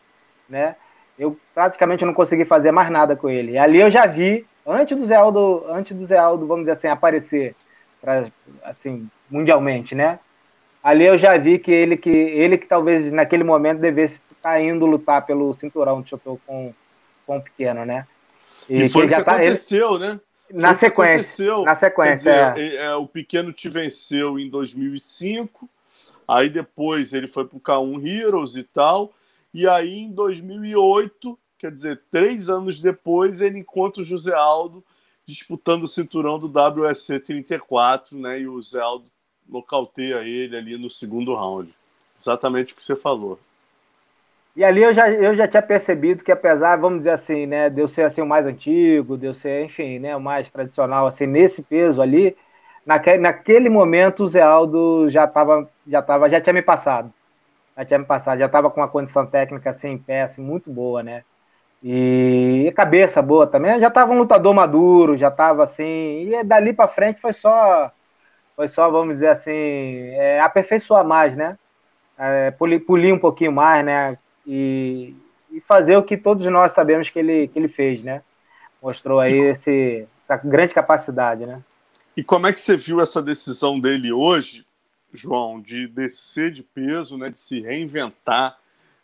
né, eu praticamente não consegui fazer mais nada com ele. E ali eu já vi, antes do Zé Aldo, antes do Zé Aldo, vamos dizer assim, aparecer, pra, assim, mundialmente, né? Ali eu já vi que ele que ele que talvez naquele momento devesse estar tá indo lutar pelo cinturão de Chotô com, com o pequeno, né? E, e foi que tá, aconteceu, ele... né? Na sequência, na sequência. Dizer, é. É, o pequeno te venceu em 2005, Aí depois ele foi para o K1 Heroes e tal. E aí em 2008, quer dizer, três anos depois, ele encontra o José Aldo disputando o cinturão do WSC 34, né? E o José Aldo nocauteia ele ali no segundo round. Exatamente o que você falou. E ali eu já, eu já tinha percebido que apesar, vamos dizer assim, né, de eu ser assim o mais antigo, de eu ser, enfim, né, o mais tradicional, assim, nesse peso ali, naquele, naquele momento o Zé Aldo já tava, já tava, já tinha me passado. Já tinha me passado, já estava com uma condição técnica assim, em pé, assim, muito boa, né? E cabeça boa também, já estava um lutador maduro, já estava assim, e dali para frente foi só, foi só, vamos dizer assim, é, aperfeiçoar mais, né? É, polir, polir um pouquinho mais, né? e, e, fazer o que todos nós sabemos que ele, que ele fez, né? Mostrou aí esse, essa grande capacidade, né? E como é que você viu essa decisão dele hoje, João, de descer de peso, né, de se reinventar,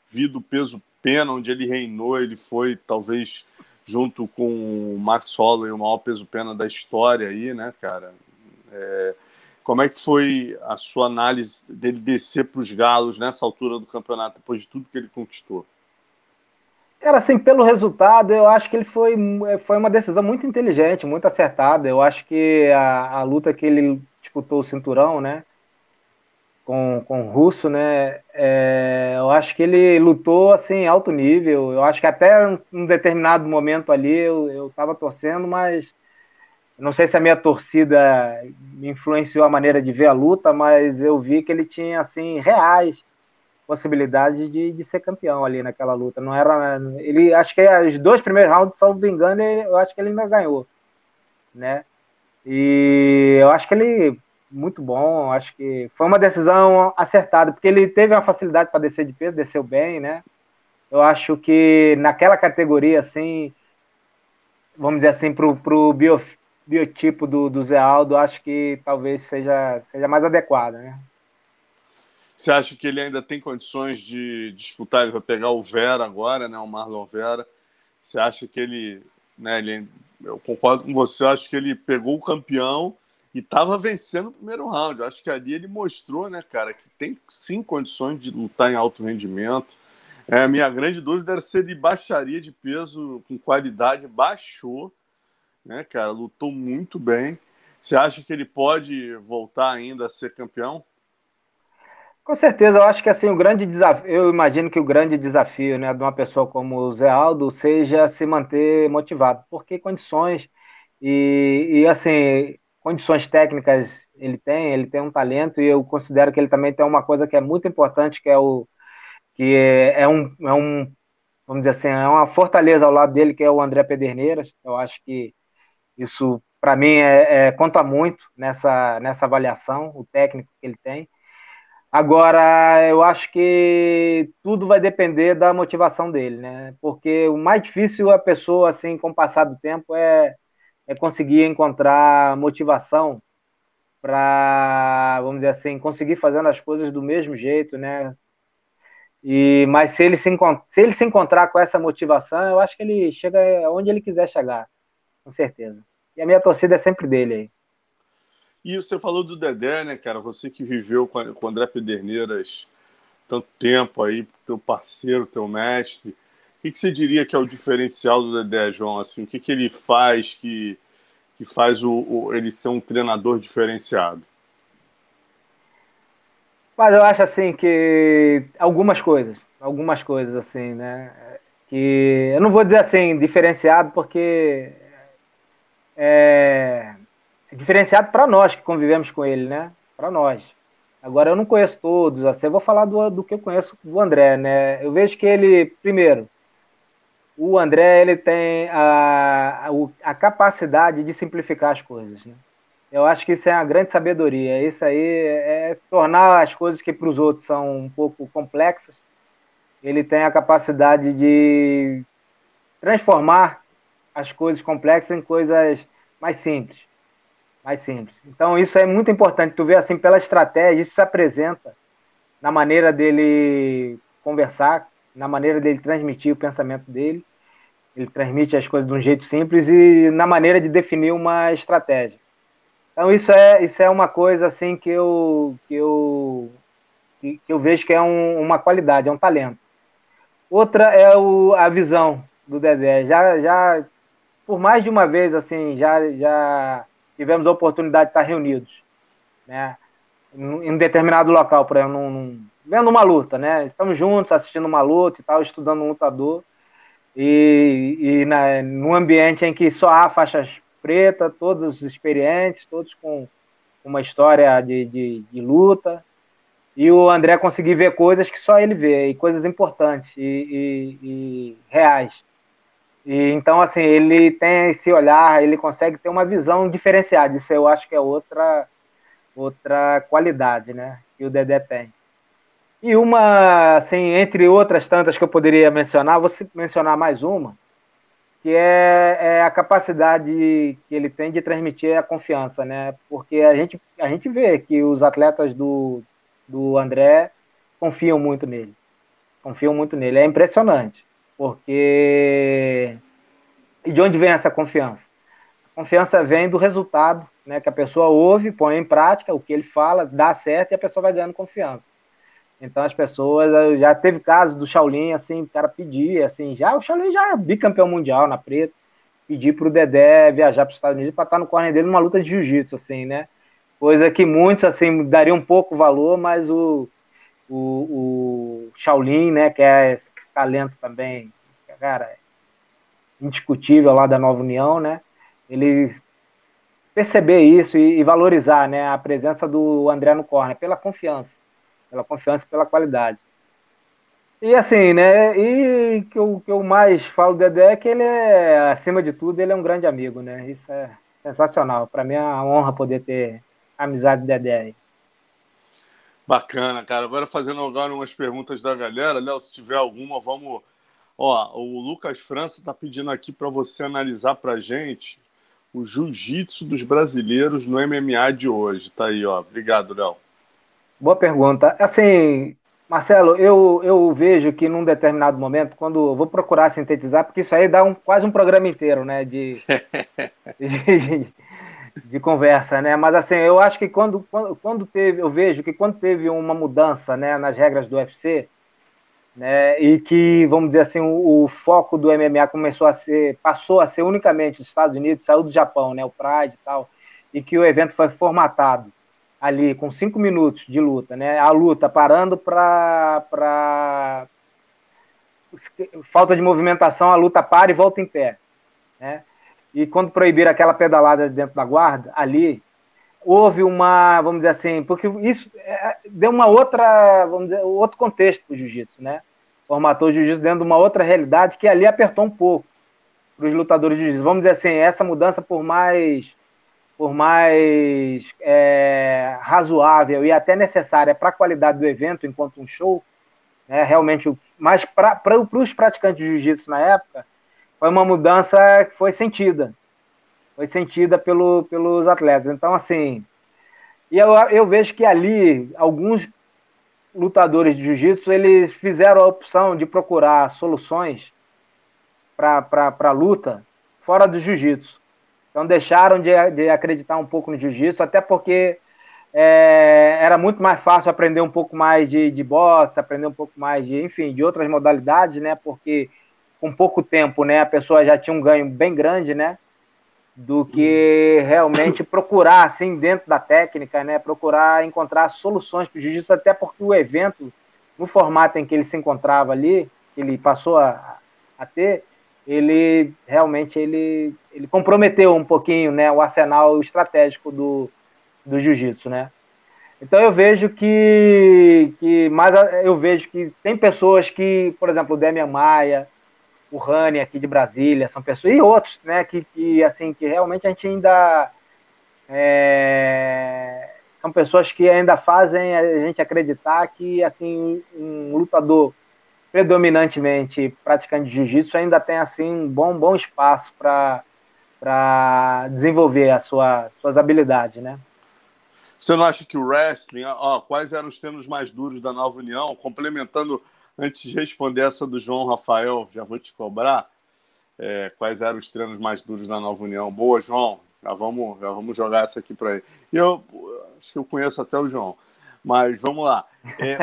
vir do peso pena, onde ele reinou, ele foi talvez junto com o Max Holloway o maior peso pena da história aí, né, cara? É, como é que foi a sua análise dele descer para os galos nessa altura do campeonato, depois de tudo que ele conquistou? Cara, assim, pelo resultado, eu acho que ele foi, foi uma decisão muito inteligente, muito acertada. Eu acho que a, a luta que ele disputou o cinturão, né, com, com o Russo, né, é, eu acho que ele lutou, assim, alto nível. Eu acho que até um determinado momento ali eu estava torcendo, mas não sei se a minha torcida influenciou a maneira de ver a luta, mas eu vi que ele tinha assim reais possibilidades de, de ser campeão ali naquela luta. Não era ele, acho que os dois primeiros rounds, salvo engano, eu acho que ele ainda ganhou, né? E eu acho que ele muito bom, acho que foi uma decisão acertada, porque ele teve uma facilidade para descer de peso, desceu bem, né? Eu acho que naquela categoria assim, vamos dizer assim, para o bio, biotipo do, do Zé Aldo, acho que talvez seja, seja mais adequada, né? Você acha que ele ainda tem condições de disputar? Ele vai pegar o Vera agora, né? O Marlon Vera. Você acha que ele, né? Ele, eu concordo com você. Acho que ele pegou o campeão e estava vencendo o primeiro round. Eu acho que ali ele mostrou, né, cara, que tem sim condições de lutar em alto rendimento. É, minha grande dúvida era se ele baixaria de peso com qualidade. Baixou né, cara? Lutou muito bem. Você acha que ele pode voltar ainda a ser campeão? Com certeza, eu acho que assim o grande desafio, eu imagino que o grande desafio, né, de uma pessoa como o Zé Aldo seja se manter motivado, porque condições e, e assim condições técnicas ele tem, ele tem um talento e eu considero que ele também tem uma coisa que é muito importante, que é o que é, é um, é um vamos dizer assim, é uma fortaleza ao lado dele, que é o André Pederneiras. Eu acho que isso, para mim, é, é, conta muito nessa, nessa avaliação, o técnico que ele tem. Agora, eu acho que tudo vai depender da motivação dele, né? Porque o mais difícil a pessoa, assim, com o passar do tempo, é, é conseguir encontrar motivação para, vamos dizer assim, conseguir fazendo as coisas do mesmo jeito, né? E, mas se ele se, se ele se encontrar com essa motivação, eu acho que ele chega onde ele quiser chegar com certeza. E a minha torcida é sempre dele aí. E você falou do Dedé, né, cara? Você que viveu com o André Pederneiras tanto tempo aí, teu parceiro, teu mestre. O que, que você diria que é o diferencial do Dedé, João? Assim, o que, que ele faz que, que faz o, o, ele ser um treinador diferenciado? Mas eu acho assim que algumas coisas, algumas coisas assim, né? Que eu não vou dizer assim diferenciado porque é, é diferenciado para nós que convivemos com ele, né? Para nós. Agora eu não conheço todos, assim, eu vou falar do, do que eu conheço do André, né? Eu vejo que ele, primeiro, o André ele tem a, a, capacidade de simplificar as coisas, né? Eu acho que isso é uma grande sabedoria. Isso aí é tornar as coisas que para os outros são um pouco complexas. Ele tem a capacidade de transformar as coisas complexas em coisas mais simples. Mais simples. Então, isso é muito importante. Tu vê assim, pela estratégia, isso se apresenta na maneira dele conversar, na maneira dele transmitir o pensamento dele. Ele transmite as coisas de um jeito simples e na maneira de definir uma estratégia. Então, isso é, isso é uma coisa assim que eu, que eu que, eu vejo que é um, uma qualidade, é um talento. Outra é o, a visão do Dedé. Já, já, por mais de uma vez, assim, já, já tivemos a oportunidade de estar reunidos, né? Em determinado local, por exemplo, num, num, vendo uma luta, né? Estamos juntos assistindo uma luta e tal, estudando um lutador. E, e na, num ambiente em que só há faixas pretas, todos experientes, todos com uma história de, de, de luta, e o André conseguir ver coisas que só ele vê, e coisas importantes e, e, e, reais. E, então, assim, ele tem esse olhar, ele consegue ter uma visão diferenciada. Isso eu acho que é outra, outra qualidade, né? Que o Dedé tem. E uma, assim, entre outras tantas que eu poderia mencionar, vou mencionar mais uma, que é, é, a capacidade que ele tem de transmitir a confiança, né? Porque a gente, a gente vê que os atletas do, do André confiam muito nele. Confiam muito nele. É impressionante. Porque. E de onde vem essa confiança? A confiança vem do resultado, né? Que a pessoa ouve, põe em prática o que ele fala, dá certo e a pessoa vai ganhando confiança. Então as pessoas já teve caso do Shaolin, assim, o cara pedir, assim, já o Shaolin já é bicampeão mundial na preta, pedir para o Dedé viajar para os Estados Unidos para estar no corner dele numa luta de jiu-jitsu, assim, né? Coisa que muitos assim dariam pouco valor, mas o, o, o Shaolin, né, que é talento também, cara, indiscutível lá da Nova União, né? Ele perceber isso e, e valorizar, né, a presença do André no corner pela confiança pela confiança e pela qualidade. E assim, né? E que eu, que eu mais falo do Dedé é que ele é, acima de tudo, ele é um grande amigo, né? Isso é sensacional. Para mim é uma honra poder ter amizade do Dedé. Bacana, cara. Agora fazendo agora umas perguntas da galera, Léo, se tiver alguma, vamos. Ó, o Lucas França está pedindo aqui para você analisar para gente o jiu-jitsu dos brasileiros no MMA de hoje. Tá aí, ó. Obrigado, Léo. Boa pergunta. Assim, Marcelo, eu, eu vejo que num determinado momento, quando vou procurar sintetizar, porque isso aí dá um, quase um programa inteiro, né, de, de, de, de, conversa, né? Mas assim, eu acho que quando, quando, quando teve, eu vejo que quando teve uma mudança, né, nas regras do UFC, né, e que, vamos dizer assim, o, o foco do MMA começou a ser, passou a ser unicamente os Estados Unidos, saiu do Japão, né, o Pride e tal, e que o evento foi formatado ali com cinco minutos de luta, né? A luta parando para falta de movimentação, a luta para e volta em pé, né? E quando proibiram aquela pedalada dentro da guarda, ali houve uma, vamos dizer assim, porque isso é, deu uma outra, vamos dizer, outro contexto para o jiu-jitsu, né? Formatou o jiu-jitsu dentro de uma outra realidade que ali apertou um pouco para os lutadores de jiu-jitsu. Vamos dizer assim, essa mudança por mais por mais é, razoável e até necessária para a qualidade do evento enquanto um show, né, realmente, mas para os praticantes de jiu-jitsu na época, foi uma mudança que foi sentida, foi sentida pelo, pelos atletas. Então, assim, e eu, eu vejo que ali, alguns lutadores de jiu-jitsu, eles fizeram a opção de procurar soluções para a luta fora do jiu-jitsu. Então deixaram de, de acreditar um pouco no jiu-jitsu, até porque é, era muito mais fácil aprender um pouco mais de, de boxe, aprender um pouco mais de, enfim, de outras modalidades, né? Porque com pouco tempo, né, a pessoa já tinha um ganho bem grande, né? Do que realmente procurar, assim, dentro da técnica, né? Procurar encontrar soluções para o jiu-jitsu, até porque o evento, no formato em que ele se encontrava ali, ele passou a, a ter, ele realmente ele, ele comprometeu um pouquinho né, o arsenal estratégico do, do jiu-jitsu, né? Então eu vejo que, que mas eu vejo que tem pessoas que, por exemplo, o Demian Maia, o Rani aqui de Brasília, são pessoas e outros, né, que, que assim que realmente a gente ainda é, são pessoas que ainda fazem a gente acreditar que assim um lutador predominantemente praticante de jiu-jitsu ainda tem assim um bom, bom espaço para desenvolver as sua, suas habilidades, né? Você não acha que o wrestling, ó, quais eram os treinos mais duros da Nova União? Complementando, antes de responder essa do João Rafael, já vou te cobrar. É, quais eram os treinos mais duros da Nova União? Boa, João. Já vamos, já vamos jogar essa aqui para ele. E eu acho que eu conheço até o João. Mas vamos lá. É,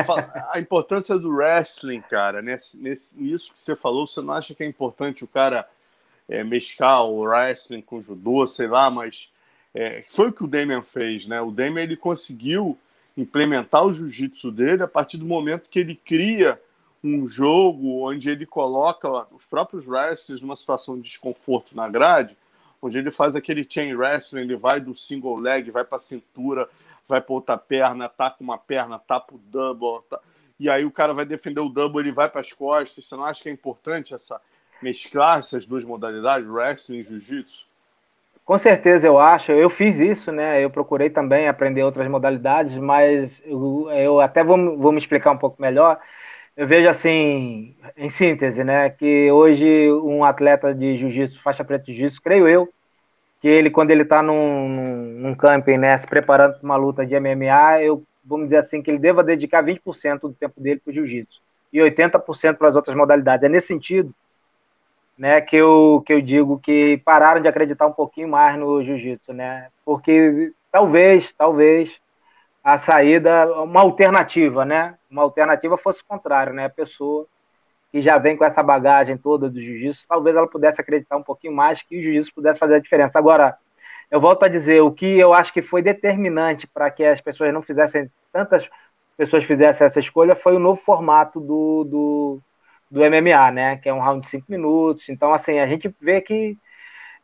a importância do wrestling, cara, nesse, nesse, nisso que você falou, você não acha que é importante o cara é, mesclar o wrestling com o judô, sei lá, mas é, foi o que o Damian fez, né? O Damian ele conseguiu implementar o jiu-jitsu dele a partir do momento que ele cria um jogo onde ele coloca os próprios wrestlers numa situação de desconforto na grade, onde ele faz aquele chain wrestling, ele vai do single leg, vai para a cintura, vai para outra perna, ataca uma perna, tapa o double, tá... e aí o cara vai defender o double, ele vai para as costas. Você não acha que é importante essa mesclar essas duas modalidades, wrestling e jiu-jitsu? Com certeza eu acho. Eu fiz isso, né? Eu procurei também aprender outras modalidades, mas eu, eu até vou, vou me explicar um pouco melhor. Eu vejo assim, em síntese, né, que hoje um atleta de jiu-jitsu, faixa preta de jiu-jitsu, creio eu, que ele, quando ele está num, num camping, né, se preparando para uma luta de MMA, eu, vamos dizer assim, que ele deva dedicar 20% do tempo dele para o jiu-jitsu e 80% para as outras modalidades. É nesse sentido né, que eu, que eu digo que pararam de acreditar um pouquinho mais no jiu-jitsu, né? Porque talvez, talvez a saída, uma alternativa, né? Uma alternativa fosse o contrário, né? A pessoa que já vem com essa bagagem toda do jiu-jitsu, talvez ela pudesse acreditar um pouquinho mais que o jiu-jitsu pudesse fazer a diferença. Agora, eu volto a dizer, o que eu acho que foi determinante para que as pessoas não fizessem, tantas pessoas fizessem essa escolha, foi o novo formato do, do do MMA, né? Que é um round de cinco minutos. Então, assim, a gente vê que,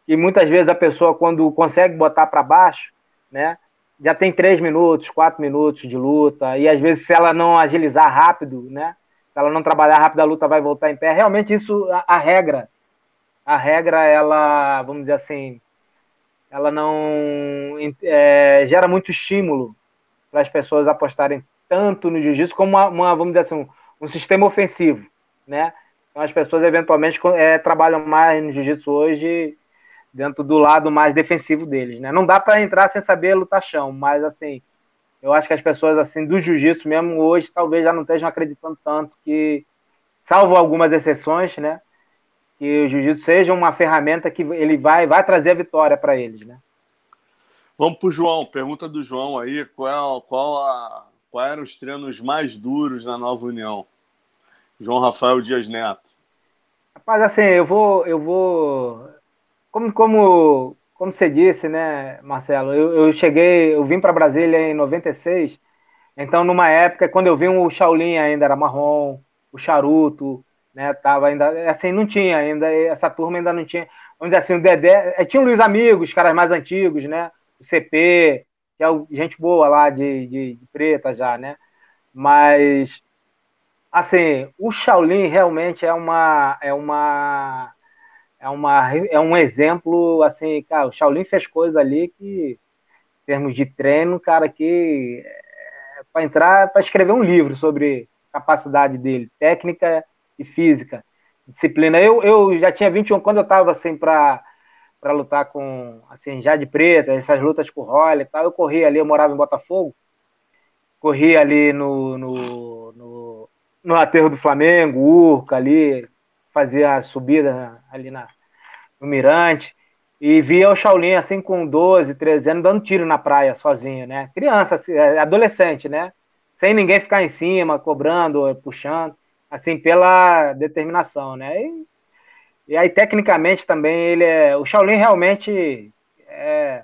que muitas vezes a pessoa, quando consegue botar para baixo, né? Já tem três minutos, quatro minutos de luta. E às vezes, se ela não agilizar rápido, né? Se ela não trabalhar rápido, a luta vai voltar em pé. Realmente, isso, a, a regra, a regra, ela, vamos dizer assim, ela não é, gera muito estímulo para as pessoas apostarem tanto no jiu-jitsu como uma, uma, vamos dizer assim, um, um sistema ofensivo né? Então as pessoas eventualmente é, trabalham mais no jiu-jitsu hoje dentro do lado mais defensivo deles, né? Não dá para entrar sem saber lutar chão, mas assim, eu acho que as pessoas assim do jiu-jitsu mesmo hoje talvez já não estejam acreditando tanto que, salvo algumas exceções, né? Que o jiu-jitsu seja uma ferramenta que ele vai vai trazer a vitória para eles, né? Vamos para o João. Pergunta do João aí: qual, qual, a, qual eram os treinos mais duros na Nova União? João Rafael Dias Neto. Rapaz, assim, eu vou, eu vou, como, como, como você disse, né, Marcelo? Eu, eu cheguei, eu vim para Brasília em 96. Então, numa época, quando eu vi o Shaolin ainda era marrom, o Charuto, né, tava ainda, assim, não tinha ainda, essa turma ainda não tinha, vamos dizer assim, o Dedé, eh, tinha o Luiz Amigos, caras mais antigos, né, o CP, que é gente boa lá de, de, de preta já, né, mas assim, o Shaolin realmente é uma é uma é uma é um exemplo assim, cara, o Shaolin fez coisas ali que em termos de treino, cara, que é, para entrar, para escrever um livro sobre capacidade dele, técnica e física, disciplina. Eu, eu já tinha 21 quando eu estava assim para para lutar com assim já de preta, essas lutas com o e tal, eu corria ali, eu morava em Botafogo, corria ali no, no, no no aterro do Flamengo, Urca ali, fazia a subida ali na, no Mirante, e via o Shaolin assim com 12, 13 anos dando tiro na praia sozinho, né? Criança, assim, é, adolescente, né? Sem ninguém ficar em cima, cobrando, puxando, assim, pela determinação, né? E, e aí, tecnicamente, também, ele é. O Shaolin realmente é.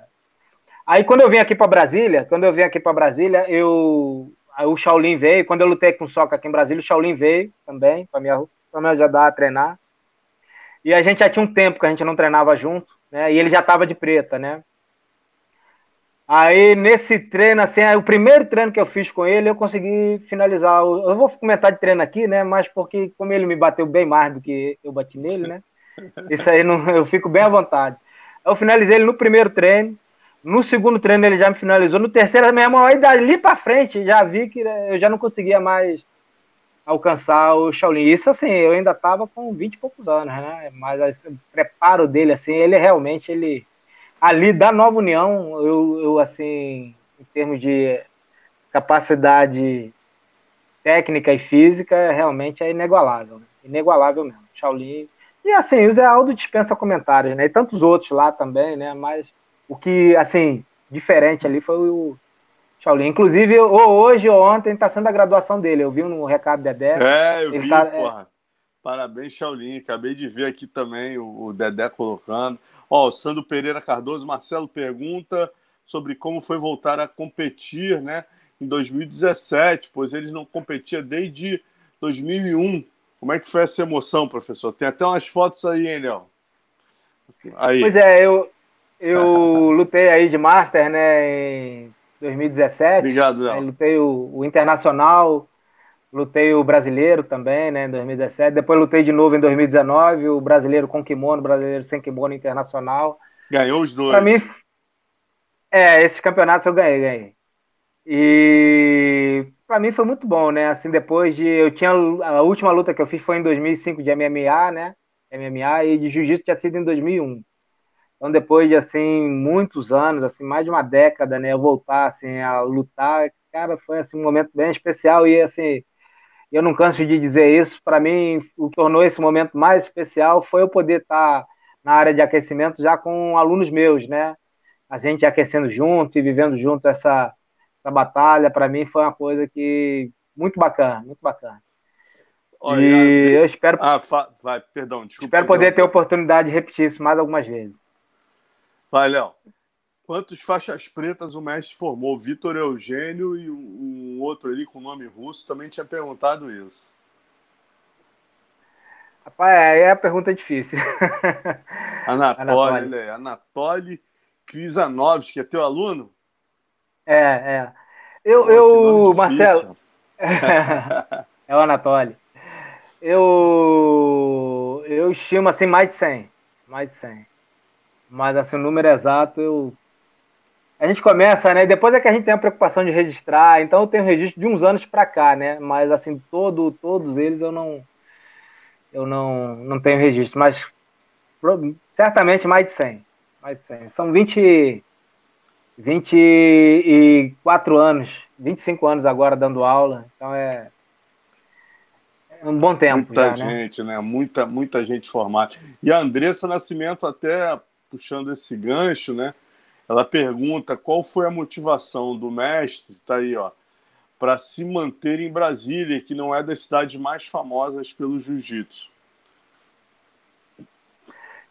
Aí, quando eu vim aqui para Brasília, quando eu vim aqui para Brasília, eu Aí o Shaolin veio, quando eu lutei com o Soca aqui em Brasília, o Shaolin veio também para me, me ajudar a treinar. E a gente já tinha um tempo que a gente não treinava junto, né? E ele já estava de preta, né? Aí nesse treino, assim, o primeiro treino que eu fiz com ele, eu consegui finalizar. Eu vou comentar de treino aqui, né? Mas porque como ele me bateu bem mais do que eu bati nele, né? Isso aí não, eu fico bem à vontade. Eu finalizei ele no primeiro treino. No segundo treino ele já me finalizou. No terceiro, mesmo, aí dali para frente, já vi que eu já não conseguia mais alcançar o Shaolin. Isso, assim, eu ainda estava com 20 e poucos anos, né? Mas assim, o preparo dele, assim, ele realmente, ele... Ali da Nova União, eu, eu assim, em termos de capacidade técnica e física, realmente é inigualável. Né? Inigualável mesmo. Shaolin... E, assim, o Zé Aldo dispensa comentários, né? E tantos outros lá também, né? Mas o que, assim, diferente ali foi o Shaolin. Inclusive, ou hoje ou ontem está sendo a graduação dele. Eu vi no recado Dedé. É, eu vi, tá, porra. É... Parabéns, Shaolin. Acabei de ver aqui também o, o Dedé colocando. Ó, o Sandro Pereira Cardoso, Marcelo pergunta sobre como foi voltar a competir, né? Em 2017, pois eles não competiam desde 2001. Como é que foi essa emoção, professor? Tem até umas fotos aí, hein, Léo? Aí. Pois é, eu, eu lutei aí de Master, né, em 2017. Obrigado, Léo. Lutei o, o, Internacional, lutei o Brasileiro também, né, em 2017. Depois lutei de novo em 2019, o Brasileiro com kimono, o Brasileiro sem kimono Internacional. Ganhou os dois. Para mim, é, esses campeonatos eu ganhei, ganhei. E para mim foi muito bom, né? Assim, depois de. Eu tinha. A última luta que eu fiz foi em 2005 de MMA, né? MMA e de jiu-jitsu tinha sido em 2001. Então, depois de, assim, muitos anos, assim, mais de uma década, né? Eu voltar, assim, a lutar, cara, foi, assim, um momento bem especial e, assim. Eu não canso de dizer isso. Para mim, o que tornou esse momento mais especial foi eu poder estar na área de aquecimento já com alunos meus, né? A gente aquecendo junto e vivendo junto essa essa batalha, para mim, foi uma coisa que muito bacana, muito bacana. Olha, e eu espero. Ah, fa... vai, perdão, desculpa. Espero poder ter a oportunidade de repetir isso mais algumas vezes. Vai, Léo. Quantos faixas pretas o mestre formou? Vitor Eugênio e um outro ali com nome russo também tinha perguntado isso. Rapaz, aí é a pergunta difícil. Anatoly, Anatoly. Anatoly Krizanovski, é teu aluno? É, é. Eu, eu Marcelo. é o Anatoly. Eu, eu estimo assim mais de 100. Mais de 100. Mas assim, o número exato eu. A gente começa, né? Depois é que a gente tem a preocupação de registrar. Então eu tenho registro de uns anos para cá, né? Mas assim, todo, todos eles eu não. Eu não, não tenho registro. Mas certamente mais de 100. Mais de 100. São 20. 24 anos, 25 anos agora dando aula, então é, é um bom tempo. Muita já, né? gente, né? né? Muita, muita gente formada. E a Andressa Nascimento, até puxando esse gancho, né? Ela pergunta qual foi a motivação do mestre, tá aí, ó, para se manter em Brasília, que não é das cidades mais famosas pelo jiu-jitsu.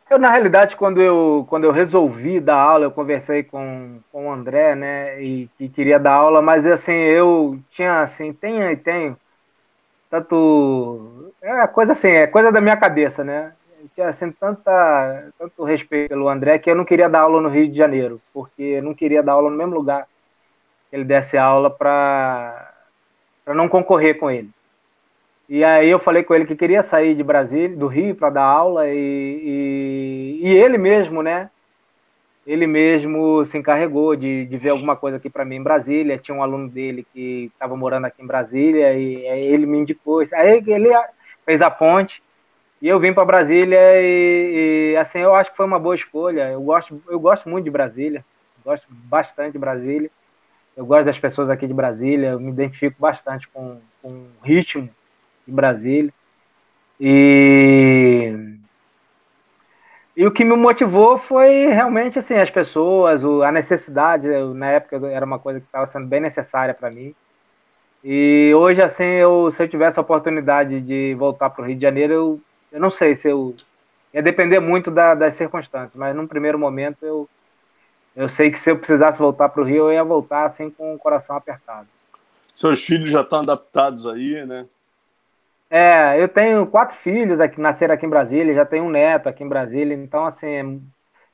Eu, na realidade, quando eu, quando eu resolvi dar aula, eu conversei com, com o André, né, e que queria dar aula, mas, assim, eu tinha, assim, tenho e tenho, tanto, é coisa assim, é coisa da minha cabeça, né, tinha, assim, tanta, tanto respeito pelo André que eu não queria dar aula no Rio de Janeiro, porque eu não queria dar aula no mesmo lugar que ele desse aula para não concorrer com ele. E aí eu falei com ele que queria sair de Brasília, do Rio, para dar aula, e, e, e, ele mesmo, né? Ele mesmo se encarregou de, de ver alguma coisa aqui para mim em Brasília. Tinha um aluno dele que estava morando aqui em Brasília, e ele me indicou. Aí ele fez a ponte, e eu vim para Brasília, e, e, assim, eu acho que foi uma boa escolha. Eu gosto, eu gosto muito de Brasília, gosto bastante de Brasília. Eu gosto das pessoas aqui de Brasília, eu me identifico bastante com, com o ritmo de Brasília. E, e o que me motivou foi realmente assim as pessoas, a necessidade. Eu, na época era uma coisa que estava sendo bem necessária para mim. E hoje, assim, eu, se eu tivesse a oportunidade de voltar para o Rio de Janeiro, eu, eu não sei se eu. Ia depender muito da, das circunstâncias, mas num primeiro momento eu, eu sei que se eu precisasse voltar para o Rio, eu ia voltar assim com o coração apertado. Seus filhos já estão adaptados aí, né? É, eu tenho quatro filhos aqui, nasceram aqui em Brasília, já tenho um neto aqui em Brasília, então, assim,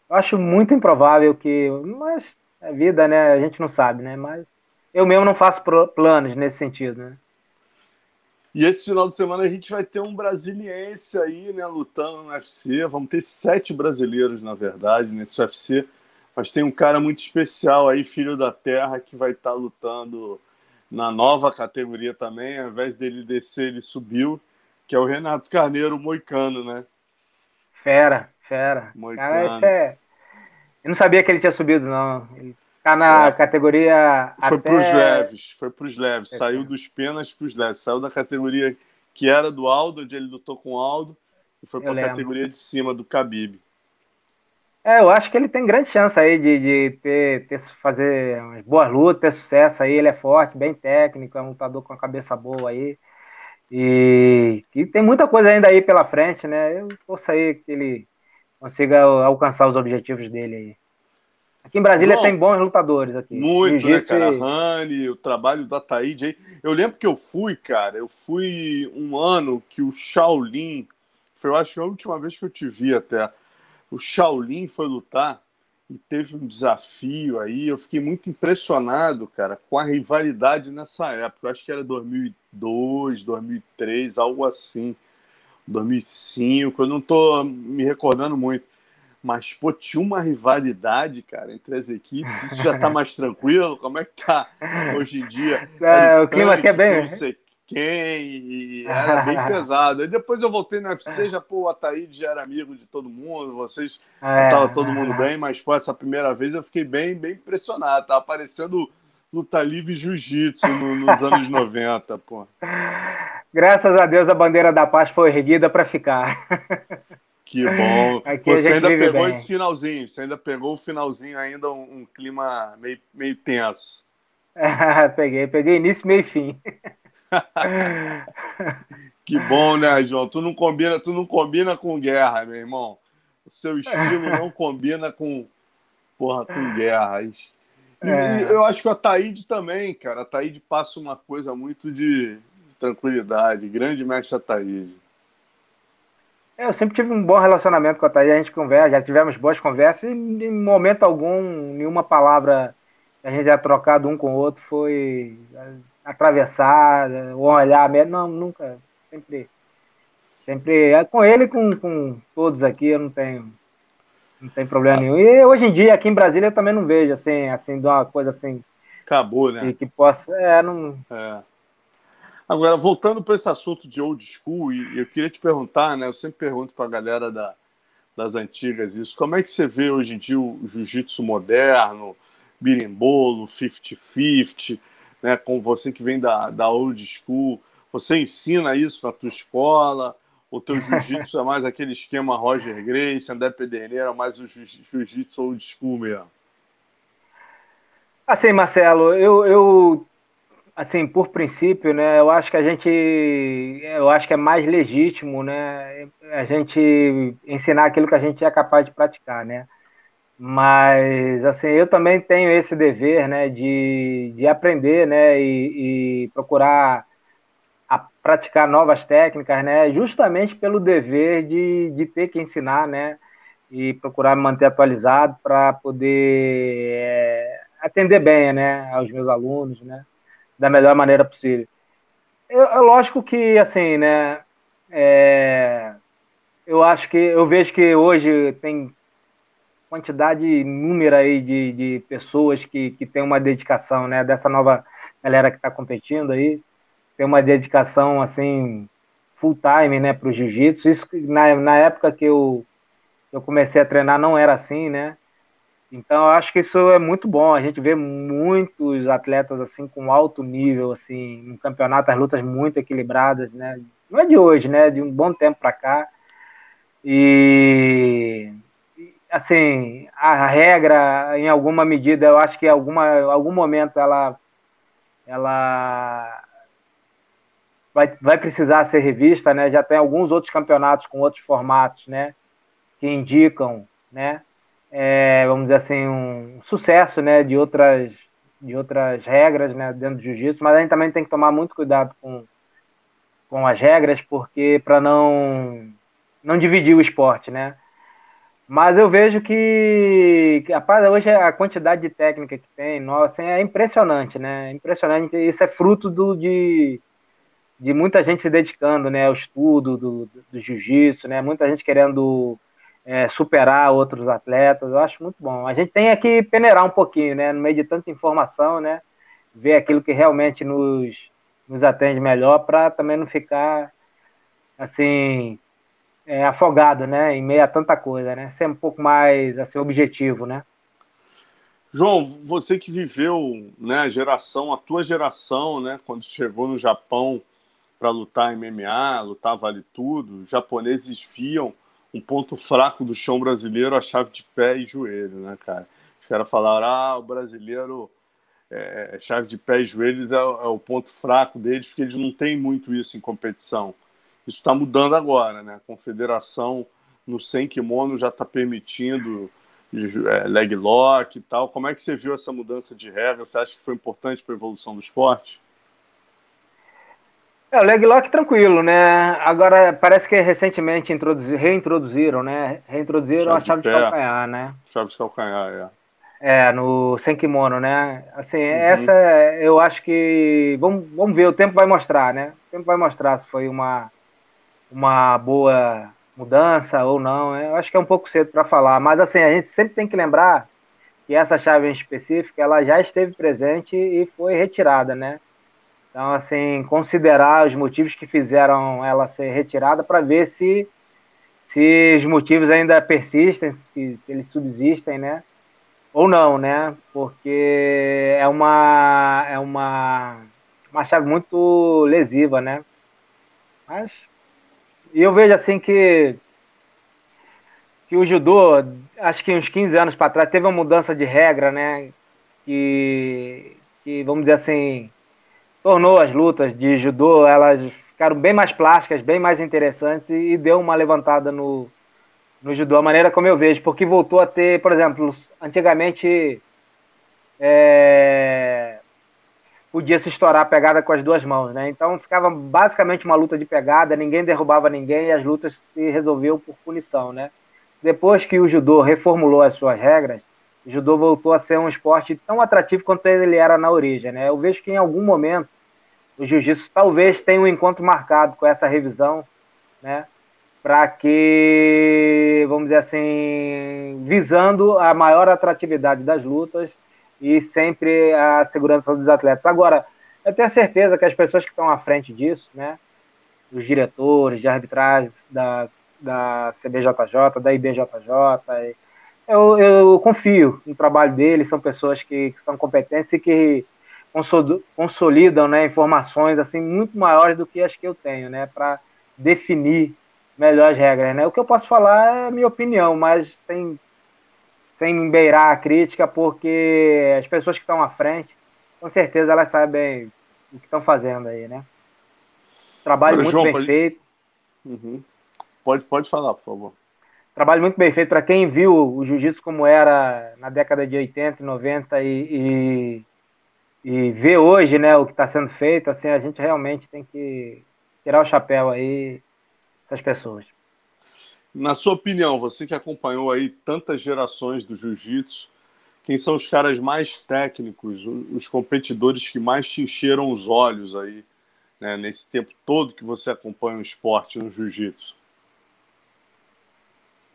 eu acho muito improvável que. Mas é vida, né? A gente não sabe, né? Mas eu mesmo não faço planos nesse sentido, né? E esse final de semana a gente vai ter um brasiliense aí, né, lutando no UFC. Vamos ter sete brasileiros, na verdade, nesse UFC. Mas tem um cara muito especial aí, filho da terra, que vai estar tá lutando na nova categoria também, ao invés dele descer, ele subiu, que é o Renato Carneiro Moicano, né? Fera, fera. Moicano. Cara, esse é... Eu não sabia que ele tinha subido, não. Ele tá na é. categoria. Foi até... pros leves, foi pros leves. É. Saiu dos penas pros leves. Saiu da categoria que era do Aldo, onde ele lutou com o Aldo, e foi para a categoria de cima do Khabib. É, eu acho que ele tem grande chance aí de, de ter, ter, fazer boas lutas, ter sucesso aí. Ele é forte, bem técnico, é um lutador com a cabeça boa aí. E, e tem muita coisa ainda aí pela frente, né? Eu torço aí que ele consiga alcançar os objetivos dele aí. Aqui em Brasília Bom, tem bons lutadores aqui. Muito, né, cara? Rani, o trabalho do Ataíde aí. Eu lembro que eu fui, cara, eu fui um ano que o Shaolin, foi eu acho que a última vez que eu te vi até o Shaolin foi lutar e teve um desafio aí. Eu fiquei muito impressionado, cara, com a rivalidade nessa época. Eu acho que era 2002, 2003, algo assim. 2005, eu não estou me recordando muito. Mas, pô, tinha uma rivalidade, cara, entre as equipes. Isso já está mais tranquilo? Como é que tá hoje em dia? É, o clima aqui é bem. Não sei quem, e era bem pesado. Aí depois eu voltei no UFC, já, pô, o Ataíde já era amigo de todo mundo, vocês, é, tava todo mundo bem, mas, pô, essa primeira vez eu fiquei bem, bem impressionado. Tava parecendo luta livre jiu-jitsu no, nos anos 90, pô. Graças a Deus a bandeira da paz foi erguida para ficar. Que bom. Aqui você ainda pegou bem. esse finalzinho, você ainda pegou o finalzinho, ainda um, um clima meio, meio tenso. peguei, peguei início, meio e fim. que bom, né, João? Tu não combina, tu não combina com guerra, meu irmão. O seu estilo não combina com porra, com guerra. É. eu acho que a Taíde também, cara. A Taíde passa uma coisa muito de tranquilidade. Grande mestre Ataíde. É, eu sempre tive um bom relacionamento com a Thaís, a gente conversa, já tivemos boas conversas e em momento algum, nenhuma palavra que a gente já trocado um com o outro foi atravessada, ou olhar, não, nunca, sempre, sempre, é com ele e com, com todos aqui, eu não tenho, não tem problema ah. nenhum. E hoje em dia, aqui em Brasília, eu também não vejo, assim, assim, de uma coisa assim... Acabou, né? Que, que possa, é, não... É. Agora, voltando para esse assunto de old school, e eu queria te perguntar, né? Eu sempre pergunto para a galera da, das antigas isso. Como é que você vê hoje em dia o jiu-jitsu moderno, birimbolo, 50-50, né? Com você que vem da, da old school, você ensina isso na tua escola? O teu jiu-jitsu é mais aquele esquema Roger Grace, André Pederneira, mais o jiu-jitsu old school mesmo? Assim, Marcelo, eu, eu assim, por princípio, né, eu acho que a gente, eu acho que é mais legítimo, né, a gente ensinar aquilo que a gente é capaz de praticar, né. Mas, assim, eu também tenho esse dever, né, de, de aprender, né, e, e procurar a praticar novas técnicas, né, justamente pelo dever de, de ter que ensinar, né, e procurar me manter atualizado para poder é, atender bem, né, aos meus alunos, né da melhor maneira possível. Eu, é lógico que, assim, né, é, eu acho que, eu vejo que hoje tem quantidade inúmera aí de, de pessoas que, que tem uma dedicação, né, dessa nova galera que está competindo aí, tem uma dedicação, assim, full time, né, para o jiu-jitsu. Isso na, na época que eu, eu comecei a treinar não era assim, né, então, eu acho que isso é muito bom. A gente vê muitos atletas assim com alto nível, assim, no campeonato, as lutas muito equilibradas, né? Não é de hoje, né? De um bom tempo para cá. E assim, a regra, em alguma medida, eu acho que em alguma, algum momento ela, ela vai, vai precisar ser revista, né? Já tem alguns outros campeonatos com outros formatos, né? Que indicam, né? É, vamos dizer assim, um sucesso né, de, outras, de outras regras né, dentro do jiu-jitsu, mas a gente também tem que tomar muito cuidado com, com as regras, porque para não, não dividir o esporte, né? Mas eu vejo que, que, rapaz, hoje a quantidade de técnica que tem, nossa, é impressionante, né? Impressionante. Isso é fruto do, de, de muita gente se dedicando, né, ao estudo do, do, do jiu-jitsu, né? Muita gente querendo é, superar outros atletas. Eu acho muito bom. A gente tem que peneirar um pouquinho, né? No meio de tanta informação, né? Ver aquilo que realmente nos, nos atende melhor para também não ficar assim é, afogado, né? Em meio a tanta coisa, né? Ser um pouco mais assim objetivo, né? João, você que viveu, né, a geração, a tua geração, né, quando chegou no Japão para lutar MMA, lutar vale tudo, os japoneses viam um ponto fraco do chão brasileiro, a chave de pé e joelho, né, cara? Os caras falaram, ah, o brasileiro, é, chave de pé e joelhos é, é, o ponto fraco deles, porque eles não têm muito isso em competição. Isso está mudando agora, né? A confederação no sem kimono já está permitindo é, leg lock e tal. Como é que você viu essa mudança de regra? Você acha que foi importante para a evolução do esporte? É, o leg lock tranquilo, né? Agora parece que recentemente reintroduziram, né? Reintroduziram chave a chave de, de, calcanhar, né? Chave de calcanhar, é. É, no sem kimono, né? Assim, uhum. essa eu acho que. Vamos, vamos ver, o tempo vai mostrar, né? O tempo vai mostrar se foi uma, uma boa mudança ou não. Eu acho que é um pouco cedo para falar, mas assim, a gente sempre tem que lembrar que essa chave em específico ela já esteve presente e foi retirada, né? Então, assim, considerar os motivos que fizeram ela ser retirada para ver se, se os motivos ainda persistem, se, se, eles subsistem, né? Ou não, né? Porque é uma, é uma, uma chave muito lesiva, né? Mas eu vejo assim que que o judô, acho que uns 15 anos para trás, teve uma mudança de regra, né? Que, que, vamos dizer assim, tornou as lutas de judô, elas ficaram bem mais plásticas, bem mais interessantes e, deu uma levantada no, no judô, a maneira como eu vejo, porque voltou a ter, por exemplo, antigamente é, podia se estourar a pegada com as duas mãos, né? Então ficava basicamente uma luta de pegada, ninguém derrubava ninguém e as lutas se resolviam por punição, né? Depois que o judô reformulou as suas regras, o judô voltou a ser um esporte tão atrativo quanto ele era na origem, né? Eu vejo que em algum momento o jiu-jitsu talvez tenha um encontro marcado com essa revisão, né? Para que, vamos dizer assim, visando a maior atratividade das lutas e sempre a segurança dos atletas. Agora, eu tenho certeza que as pessoas que estão à frente disso, né, os diretores de arbitragem da, da CBJJ, da IBJJ, eu, eu confio no trabalho deles, são pessoas que, que são competentes e que consolidam né, informações assim muito maiores do que as que eu tenho, né, para definir melhor as regras. Né? O que eu posso falar é a minha opinião, mas tem sem beirar a crítica, porque as pessoas que estão à frente, com certeza elas sabem o que estão fazendo aí, né? Trabalho muito João, bem pode... feito. Uhum. Pode, pode falar, por favor. Trabalho muito bem feito para quem viu o jiu-jitsu como era na década de 80 e 90 e, e, e vê hoje né, o que está sendo feito, assim, a gente realmente tem que tirar o chapéu aí essas pessoas. Na sua opinião, você que acompanhou aí tantas gerações do jiu-jitsu, quem são os caras mais técnicos, os competidores que mais te encheram os olhos aí, né, nesse tempo todo que você acompanha o esporte no jiu-jitsu?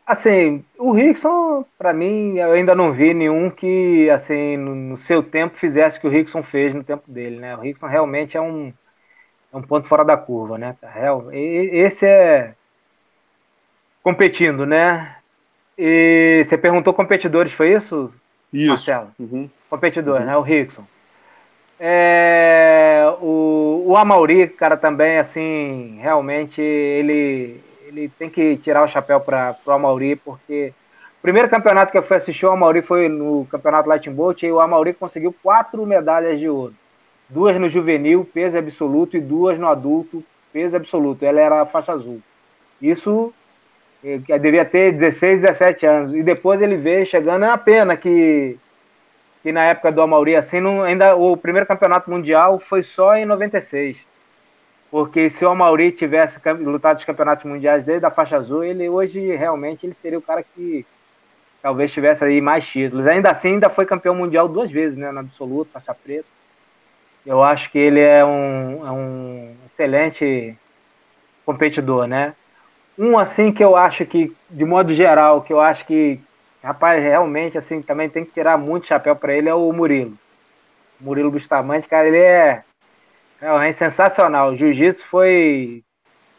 Assim, o Rickson, para mim, eu ainda não vi nenhum que, assim, no, seu tempo fizesse o que o Rickson fez no tempo dele, né? O Rickson realmente é um, é um ponto fora da curva, né? Esse é, competindo, né? E você perguntou competidores, foi isso? Isso. Marcelo? Uhum. Competidor, uhum. né? O Rickson. É, o, o Amauri, cara, também, assim, realmente ele, ele tem que tirar o chapéu para o Amauri, porque o primeiro campeonato que eu fui assistir o Amauri foi no campeonato Lightning Bolt, e o Amauri conseguiu quatro medalhas de ouro. Duas no juvenil, peso absoluto, e duas no adulto, peso absoluto. Ela era a faixa azul. Isso que devia ter 16, 17 anos. E depois ele veio chegando. É uma pena que, que na época do Amauri, assim, não, ainda o primeiro campeonato mundial foi só em 96. Porque se o Amauri tivesse lutado os campeonatos mundiais desde a faixa azul, ele hoje realmente ele seria o cara que talvez tivesse aí mais títulos. Ainda assim, ainda foi campeão mundial duas vezes, né? No absoluto, faixa preta. Eu acho que ele é um, é um excelente competidor, né? Um assim que eu acho que, de modo geral, que eu acho que, rapaz, realmente assim, também tem que tirar muito chapéu para ele é o Murilo. Murilo Bustamante, cara, ele é, é sensacional. Jiu-Jitsu foi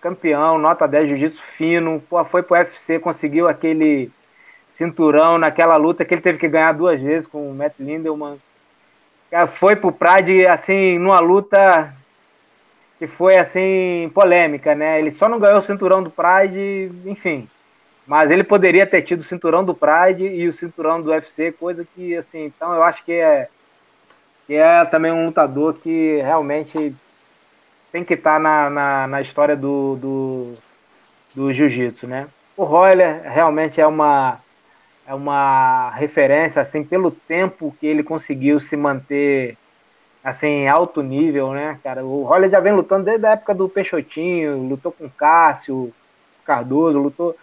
campeão, nota 10, Jiu-Jitsu fino, pô, foi pro UFC, conseguiu aquele cinturão naquela luta que ele teve que ganhar duas vezes com o Matt Lindelman. Foi pro Pride, assim, numa luta que foi assim polêmica, né? Ele só não ganhou o cinturão do Pride, enfim. Mas ele poderia ter tido o cinturão do Pride e o cinturão do UFC, coisa que, assim, então eu acho que é, que é também um lutador que realmente tem que estar tá na, na, na história do, do, do jiu-jitsu, né? O Royler realmente é uma, é uma referência, assim, pelo tempo que ele conseguiu se manter, assim, em alto nível, né, cara? O Royler já vem lutando desde a época do Peixotinho, lutou com Cássio, Cardoso, lutou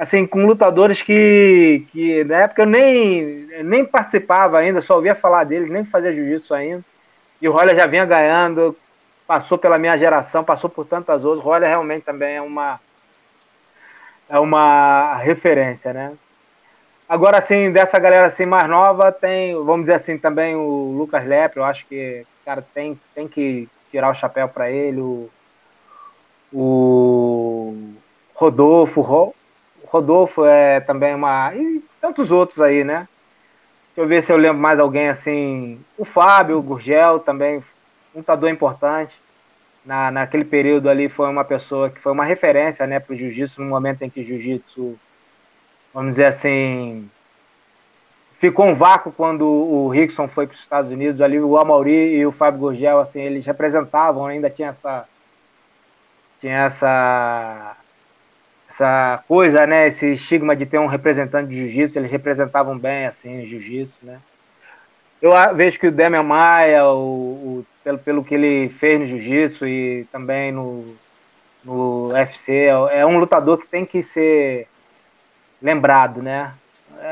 assim, com lutadores que, que na época eu nem, nem participava ainda, só ouvia falar deles, nem fazia jiu-jitsu ainda. E o Roller já vinha ganhando, passou pela minha geração, passou por tantas outras. O Roller realmente também é uma é uma referência, né? Agora, assim, dessa galera assim mais nova, tem, vamos dizer assim, também o Lucas Lepre, eu acho que, cara, tem, tem que tirar o chapéu para ele, o, o Rodolfo, Rodolfo é também uma. E tantos outros aí, né? Deixa eu ver se eu lembro mais alguém assim. O Fábio, o Gurgel também, um lutador importante. Na, naquele período ali foi uma pessoa que foi uma referência né, para o jiu-jitsu, no momento em que o jiu-jitsu, vamos dizer assim, ficou um vácuo quando o Rickson foi para os Estados Unidos. Ali o Amauri e o Fábio Gurgel, assim, eles representavam, ainda tinha essa. Tinha essa essa coisa, né? Esse estigma de ter um representante de jiu-jitsu, eles representavam bem, assim, o jiu-jitsu, né? Eu vejo que o Demian Maia, o, o, pelo, pelo que ele fez no jiu-jitsu e também no, no UFC, é, é um lutador que tem que ser lembrado, né?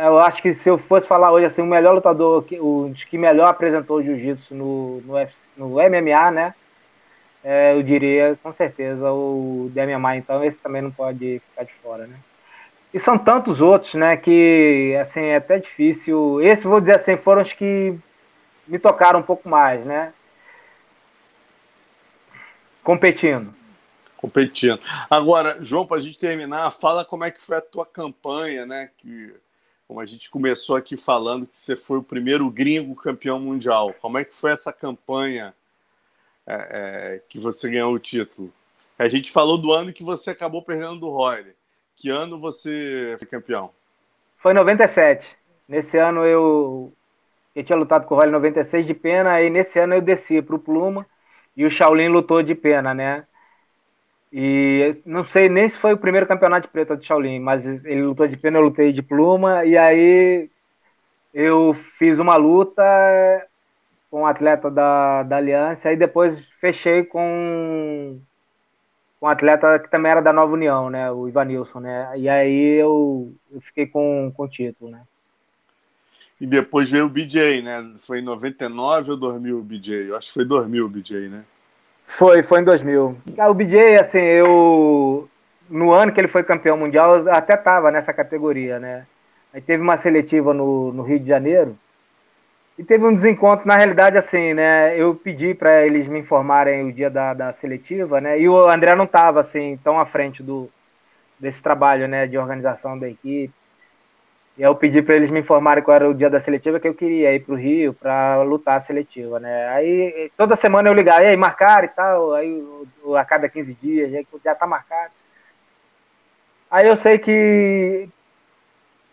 Eu acho que se eu fosse falar hoje assim, o melhor lutador, o que melhor apresentou o jiu-jitsu no, no, no MMA, né? É, eu diria com certeza o Demian Maia, então esse também não pode ficar de fora, né? E são tantos outros, né, que assim é até difícil. Esse vou dizer assim, foram os que me tocaram um pouco mais, né? Competindo. Competindo. Agora, João, para a gente terminar, fala como é que foi a tua campanha, né? Que como a gente começou aqui falando que você foi o primeiro gringo campeão mundial. Como é que foi essa campanha é, é, que você ganhou o título. A gente falou do ano que você acabou perdendo do Royler. Que ano você foi campeão? Foi em 97. Nesse ano eu, eu tinha lutado com o Royler em 96 de pena, aí nesse ano eu desci para o Pluma e o Shaolin lutou de pena, né? E não sei nem se foi o primeiro campeonato de preta do Shaolin, mas ele lutou de pena, eu lutei de pluma, e aí eu fiz uma luta, com um atleta da, da Aliança, e depois fechei com com um atleta que também era da Nova União, né, o Ivanilson, né, e aí eu, eu fiquei com, com o título, né. E depois veio o BJ, né, foi em 99 ou 2000 o BJ? Eu acho que foi 2000 o BJ, né? Foi, foi em 2000. Ah, o BJ, assim, eu no ano que ele foi campeão mundial, eu até tava nessa categoria, né. Aí teve uma seletiva no, no Rio de Janeiro, e teve um desencontro, na realidade, assim, né? Eu pedi para eles me informarem o dia da, da seletiva, né? E o André não estava, assim, tão à frente do, desse trabalho, né? De organização da equipe. E eu pedi para eles me informarem qual era o dia da seletiva que eu queria ir para o Rio para lutar a seletiva, né? Aí toda semana eu ligava, e aí, marcar e tal, aí a cada 15 dias, já tá marcado. Aí eu sei que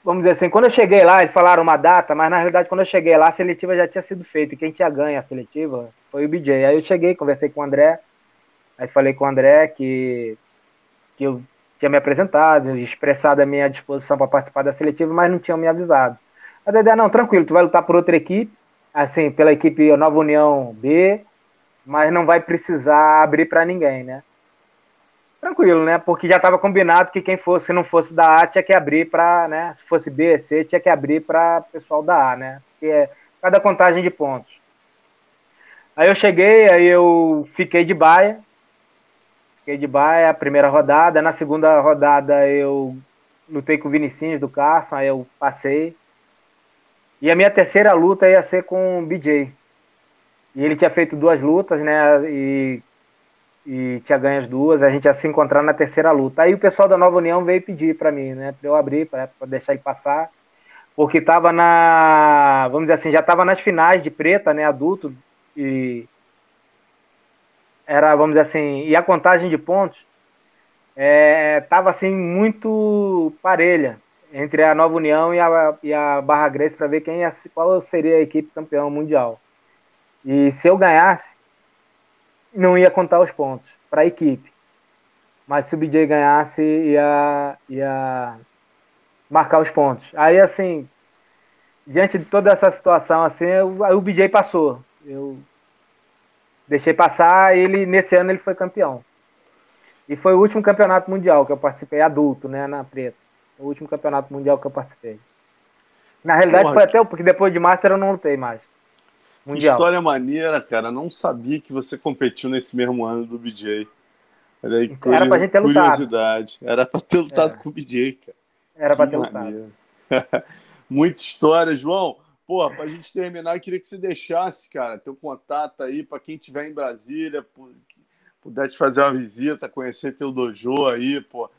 vamos dizer assim, quando eu cheguei lá, eles falaram uma data, mas na realidade, quando eu cheguei lá, a seletiva já tinha sido feita, e quem tinha ganho a seletiva foi o BJ. Aí eu cheguei, conversei com o André, aí falei com o André que, que eu tinha me apresentado, expressado a minha disposição para participar da seletiva, mas não tinham me avisado. A Dedé, não, tranquilo, tu vai lutar por outra equipe, assim, pela equipe Nova União B, mas não vai precisar abrir para ninguém, né? Tranquilo, né? Porque já estava combinado que quem fosse, se não fosse da A, tinha que abrir para, né? Se fosse B, C, tinha que abrir para pessoal da A, né? Porque é cada contagem de pontos. Aí eu cheguei, aí eu fiquei de baia. Fiquei de baia a primeira rodada. Na segunda rodada eu lutei com o Vinicinhos do Carson, aí eu passei. E a minha terceira luta ia ser com o BJ. E ele tinha feito duas lutas, né? E e tinha ganho as duas, a gente ia se encontrar na terceira luta. Aí o pessoal da Nova União veio pedir para mim, né, para eu abrir, para deixar ele passar, porque estava na, vamos dizer assim, já estava nas finais de preta, né, adulto, e era, vamos dizer assim, e a contagem de pontos estava é, assim muito parelha entre a Nova União e a, e a Barra Grace para ver quem ia, qual seria a equipe campeão mundial. E se eu ganhasse, não ia contar os pontos para a equipe. Mas se o BJ ganhasse, ia, ia marcar os pontos. Aí, assim, diante de toda essa situação, assim, eu, o BJ passou. Eu deixei passar, ele nesse ano ele foi campeão. E foi o último campeonato mundial que eu participei adulto, né, na preta. O último campeonato mundial que eu participei. Na realidade Porra, foi até porque depois de Master eu não lutei mais. Mundial. História maneira, cara. Não sabia que você competiu nesse mesmo ano do BJ. Era, aí, Era pra gente ter curiosidade. Lutado. Era pra ter lutado é. com o BJ, cara. Era que pra ter maneiro. lutado. Muita história, João. Pô, pra gente terminar, eu queria que você deixasse, cara, teu contato aí para quem estiver em Brasília, puder te fazer uma visita, conhecer teu dojo aí, pô,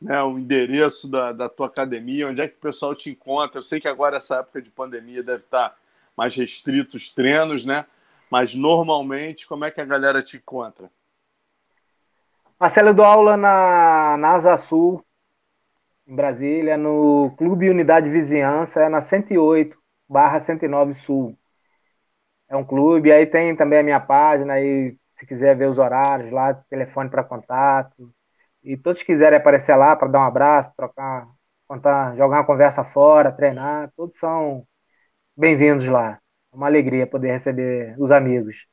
né, o endereço da, da tua academia, onde é que o pessoal te encontra. Eu sei que agora, essa época de pandemia, deve estar mais restrito os treinos, né? Mas normalmente, como é que a galera te encontra? Marcelo, eu dou aula na, na Asa Sul, em Brasília, no Clube Unidade Vizinhança, é na 108 barra 109 Sul. É um clube, aí tem também a minha página, aí se quiser ver os horários lá, telefone para contato. E todos quiserem aparecer lá para dar um abraço, trocar, contar, jogar uma conversa fora, treinar, todos são bem-vindos lá. É uma alegria poder receber os amigos.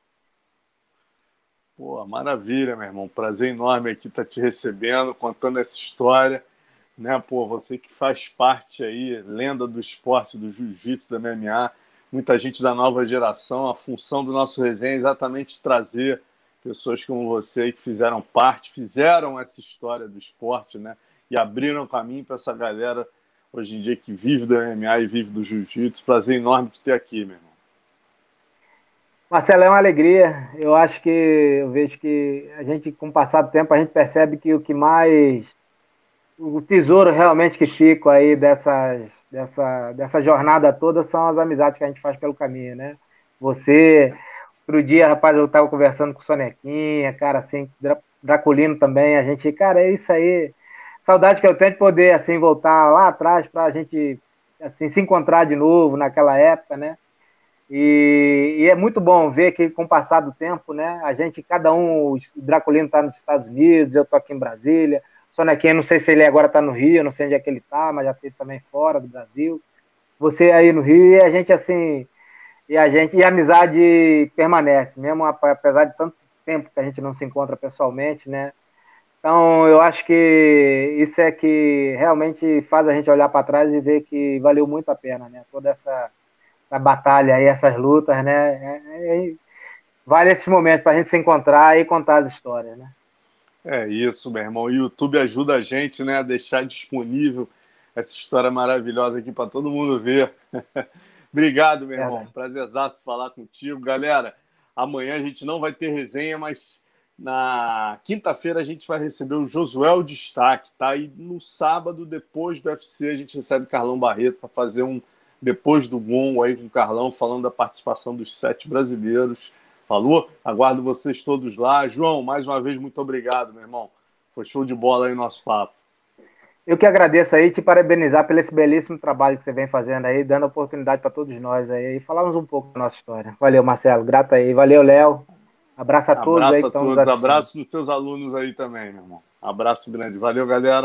Pô, maravilha, meu irmão. Prazer enorme aqui estar tá te recebendo, contando essa história. Né, pô, você que faz parte aí, lenda do esporte, do jiu-jitsu, da MMA, muita gente da nova geração. A função do nosso resenha é exatamente trazer pessoas como você que fizeram parte, fizeram essa história do esporte, né? E abriram caminho para essa galera hoje em dia que vive do MMA e vive do jiu-jitsu. Prazer enorme de ter aqui, meu irmão. Marcelo, é uma alegria. Eu acho que eu vejo que a gente, com o passar do tempo, a gente percebe que o que mais. O tesouro realmente que fica aí dessas, dessa, dessa jornada toda são as amizades que a gente faz pelo caminho, né? Você, outro dia, rapaz, eu estava conversando com o Sonequinha, cara, assim, Draculino também, a gente, cara, é isso aí saudade que eu tenho de poder assim voltar lá atrás para a gente assim se encontrar de novo naquela época, né? E, e, é muito bom ver que com o passar do tempo, né, a gente, cada um, o Draculino está nos Estados Unidos, eu estou aqui em Brasília, o Sonequinha, não sei se ele agora está no Rio, não sei onde é que ele está, mas já esteve também fora do Brasil. Você aí no Rio, e a gente assim, e a gente, e a amizade permanece, mesmo apesar de tanto tempo que a gente não se encontra pessoalmente, né? Então, eu acho que isso é que realmente faz a gente olhar para trás e ver que valeu muito a pena, né? Toda essa, essa batalha e essas lutas, né? É, é, vale esses momentos para a gente se encontrar e contar as histórias, né? É isso, meu irmão. O YouTube ajuda a gente né, a deixar disponível essa história maravilhosa aqui para todo mundo ver. Obrigado, meu é, irmão. Né? Prazerzaço falar contigo. Galera, amanhã a gente não vai ter resenha, mas na quinta-feira a gente vai receber o Josué Destaque, tá? E no sábado, depois do UFC, a gente recebe Carlão Barreto para fazer um depois do Gon aí com o Carlão, falando da participação dos sete brasileiros. Falou? Aguardo vocês todos lá. João, mais uma vez, muito obrigado, meu irmão. Foi show de bola aí o nosso papo. Eu que agradeço aí, te parabenizar pelo esse belíssimo trabalho que você vem fazendo aí, dando oportunidade para todos nós aí e falarmos um pouco da nossa história. Valeu, Marcelo. Grato aí. Valeu, Léo. Abraço a todos. Abraço a todos. Abraço nos teus alunos aí também, meu irmão. Abraço grande. Valeu, galera.